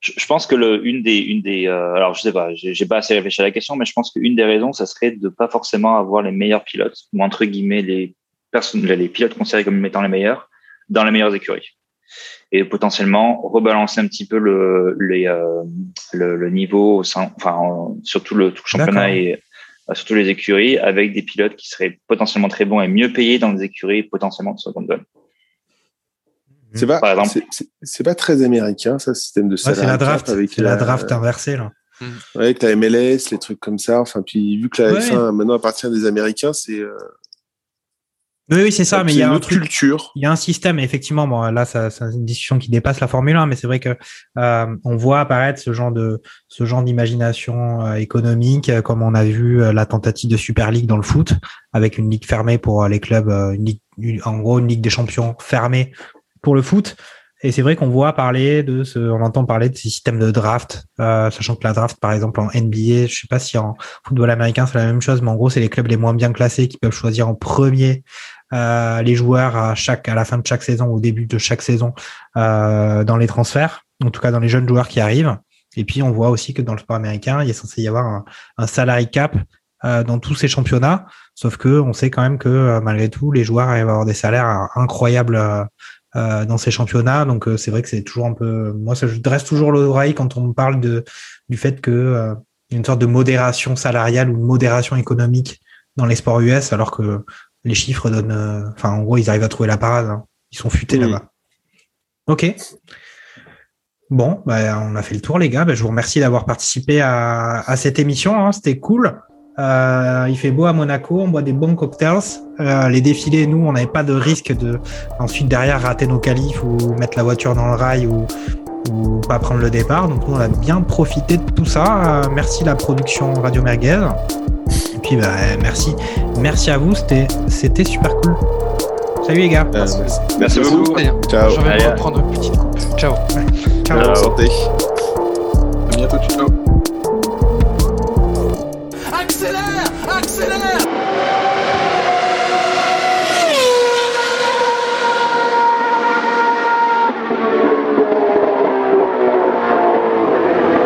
Je, pense que le, une des une des alors je sais pas, j'ai pas assez réfléchi à la question, mais je pense qu'une des raisons, ça serait de pas forcément avoir les meilleurs pilotes ou entre guillemets les personnes les pilotes considérés comme étant les meilleurs dans les meilleures écuries et potentiellement rebalancer un petit peu le, les, euh, le, le, niveau au sein, enfin, surtout le, tout le championnat et euh, surtout les écuries avec des pilotes qui seraient potentiellement très bons et mieux payés dans les écuries potentiellement de seconde zone. C'est pas, c'est pas très américain, ça, ce système de salaire. c'est la draft, avec la, draft inversée, là. Mmh. Ouais, avec la MLS, les trucs comme ça. Enfin, puis vu que la F1 maintenant appartient des Américains, c'est, euh, oui, oui c'est ça, mais il y a une autre culture. Il y a un système, effectivement. Bon, là, ça, c'est une discussion qui dépasse la Formule 1, mais c'est vrai que euh, on voit apparaître ce genre de ce genre d'imagination euh, économique, euh, comme on a vu la tentative de Super League dans le foot, avec une ligue fermée pour les clubs, une ligue, en gros une ligue des champions fermée pour le foot. Et c'est vrai qu'on voit parler de ce, on entend parler de ces systèmes de draft, sachant que la draft, par exemple, en NBA, je sais pas si en football américain c'est la même chose, mais en gros, c'est les clubs les moins bien classés qui peuvent choisir en premier euh, les joueurs à chaque à la fin de chaque saison, au début de chaque saison, euh, dans les transferts, en tout cas dans les jeunes joueurs qui arrivent. Et puis on voit aussi que dans le sport américain, il est censé y avoir un, un salary cap euh, dans tous ces championnats, sauf que on sait quand même que euh, malgré tout, les joueurs arrivent à avoir des salaires incroyables euh, dans ces championnats. Donc c'est vrai que c'est toujours un peu, moi ça je dresse toujours l'oreille quand on me parle de du fait que y a une sorte de modération salariale ou de modération économique dans les sports US, alors que les chiffres donnent. Euh, enfin, en gros, ils arrivent à trouver la parade. Hein. Ils sont futés là-bas. Ok. Bon, bah, on a fait le tour, les gars. Bah, je vous remercie d'avoir participé à, cette émission. Hein. C'était cool. Euh, il fait beau à Monaco, on boit des bons cocktails. Euh, les défilés, nous, on n'avait pas de risque de ensuite derrière rater nos qualifs ou mettre la voiture dans le rail ou, ou pas prendre le départ. Donc nous, on a bien profité de tout ça. merci la production Radio Merguez. Et puis, bah, merci. Merci à vous. C'était, c'était super cool. Salut les gars. Euh, merci, beaucoup. Ciao. Je vais prendre une petite coupe. Ciao. Ciao. Santé. À bientôt. Ciao.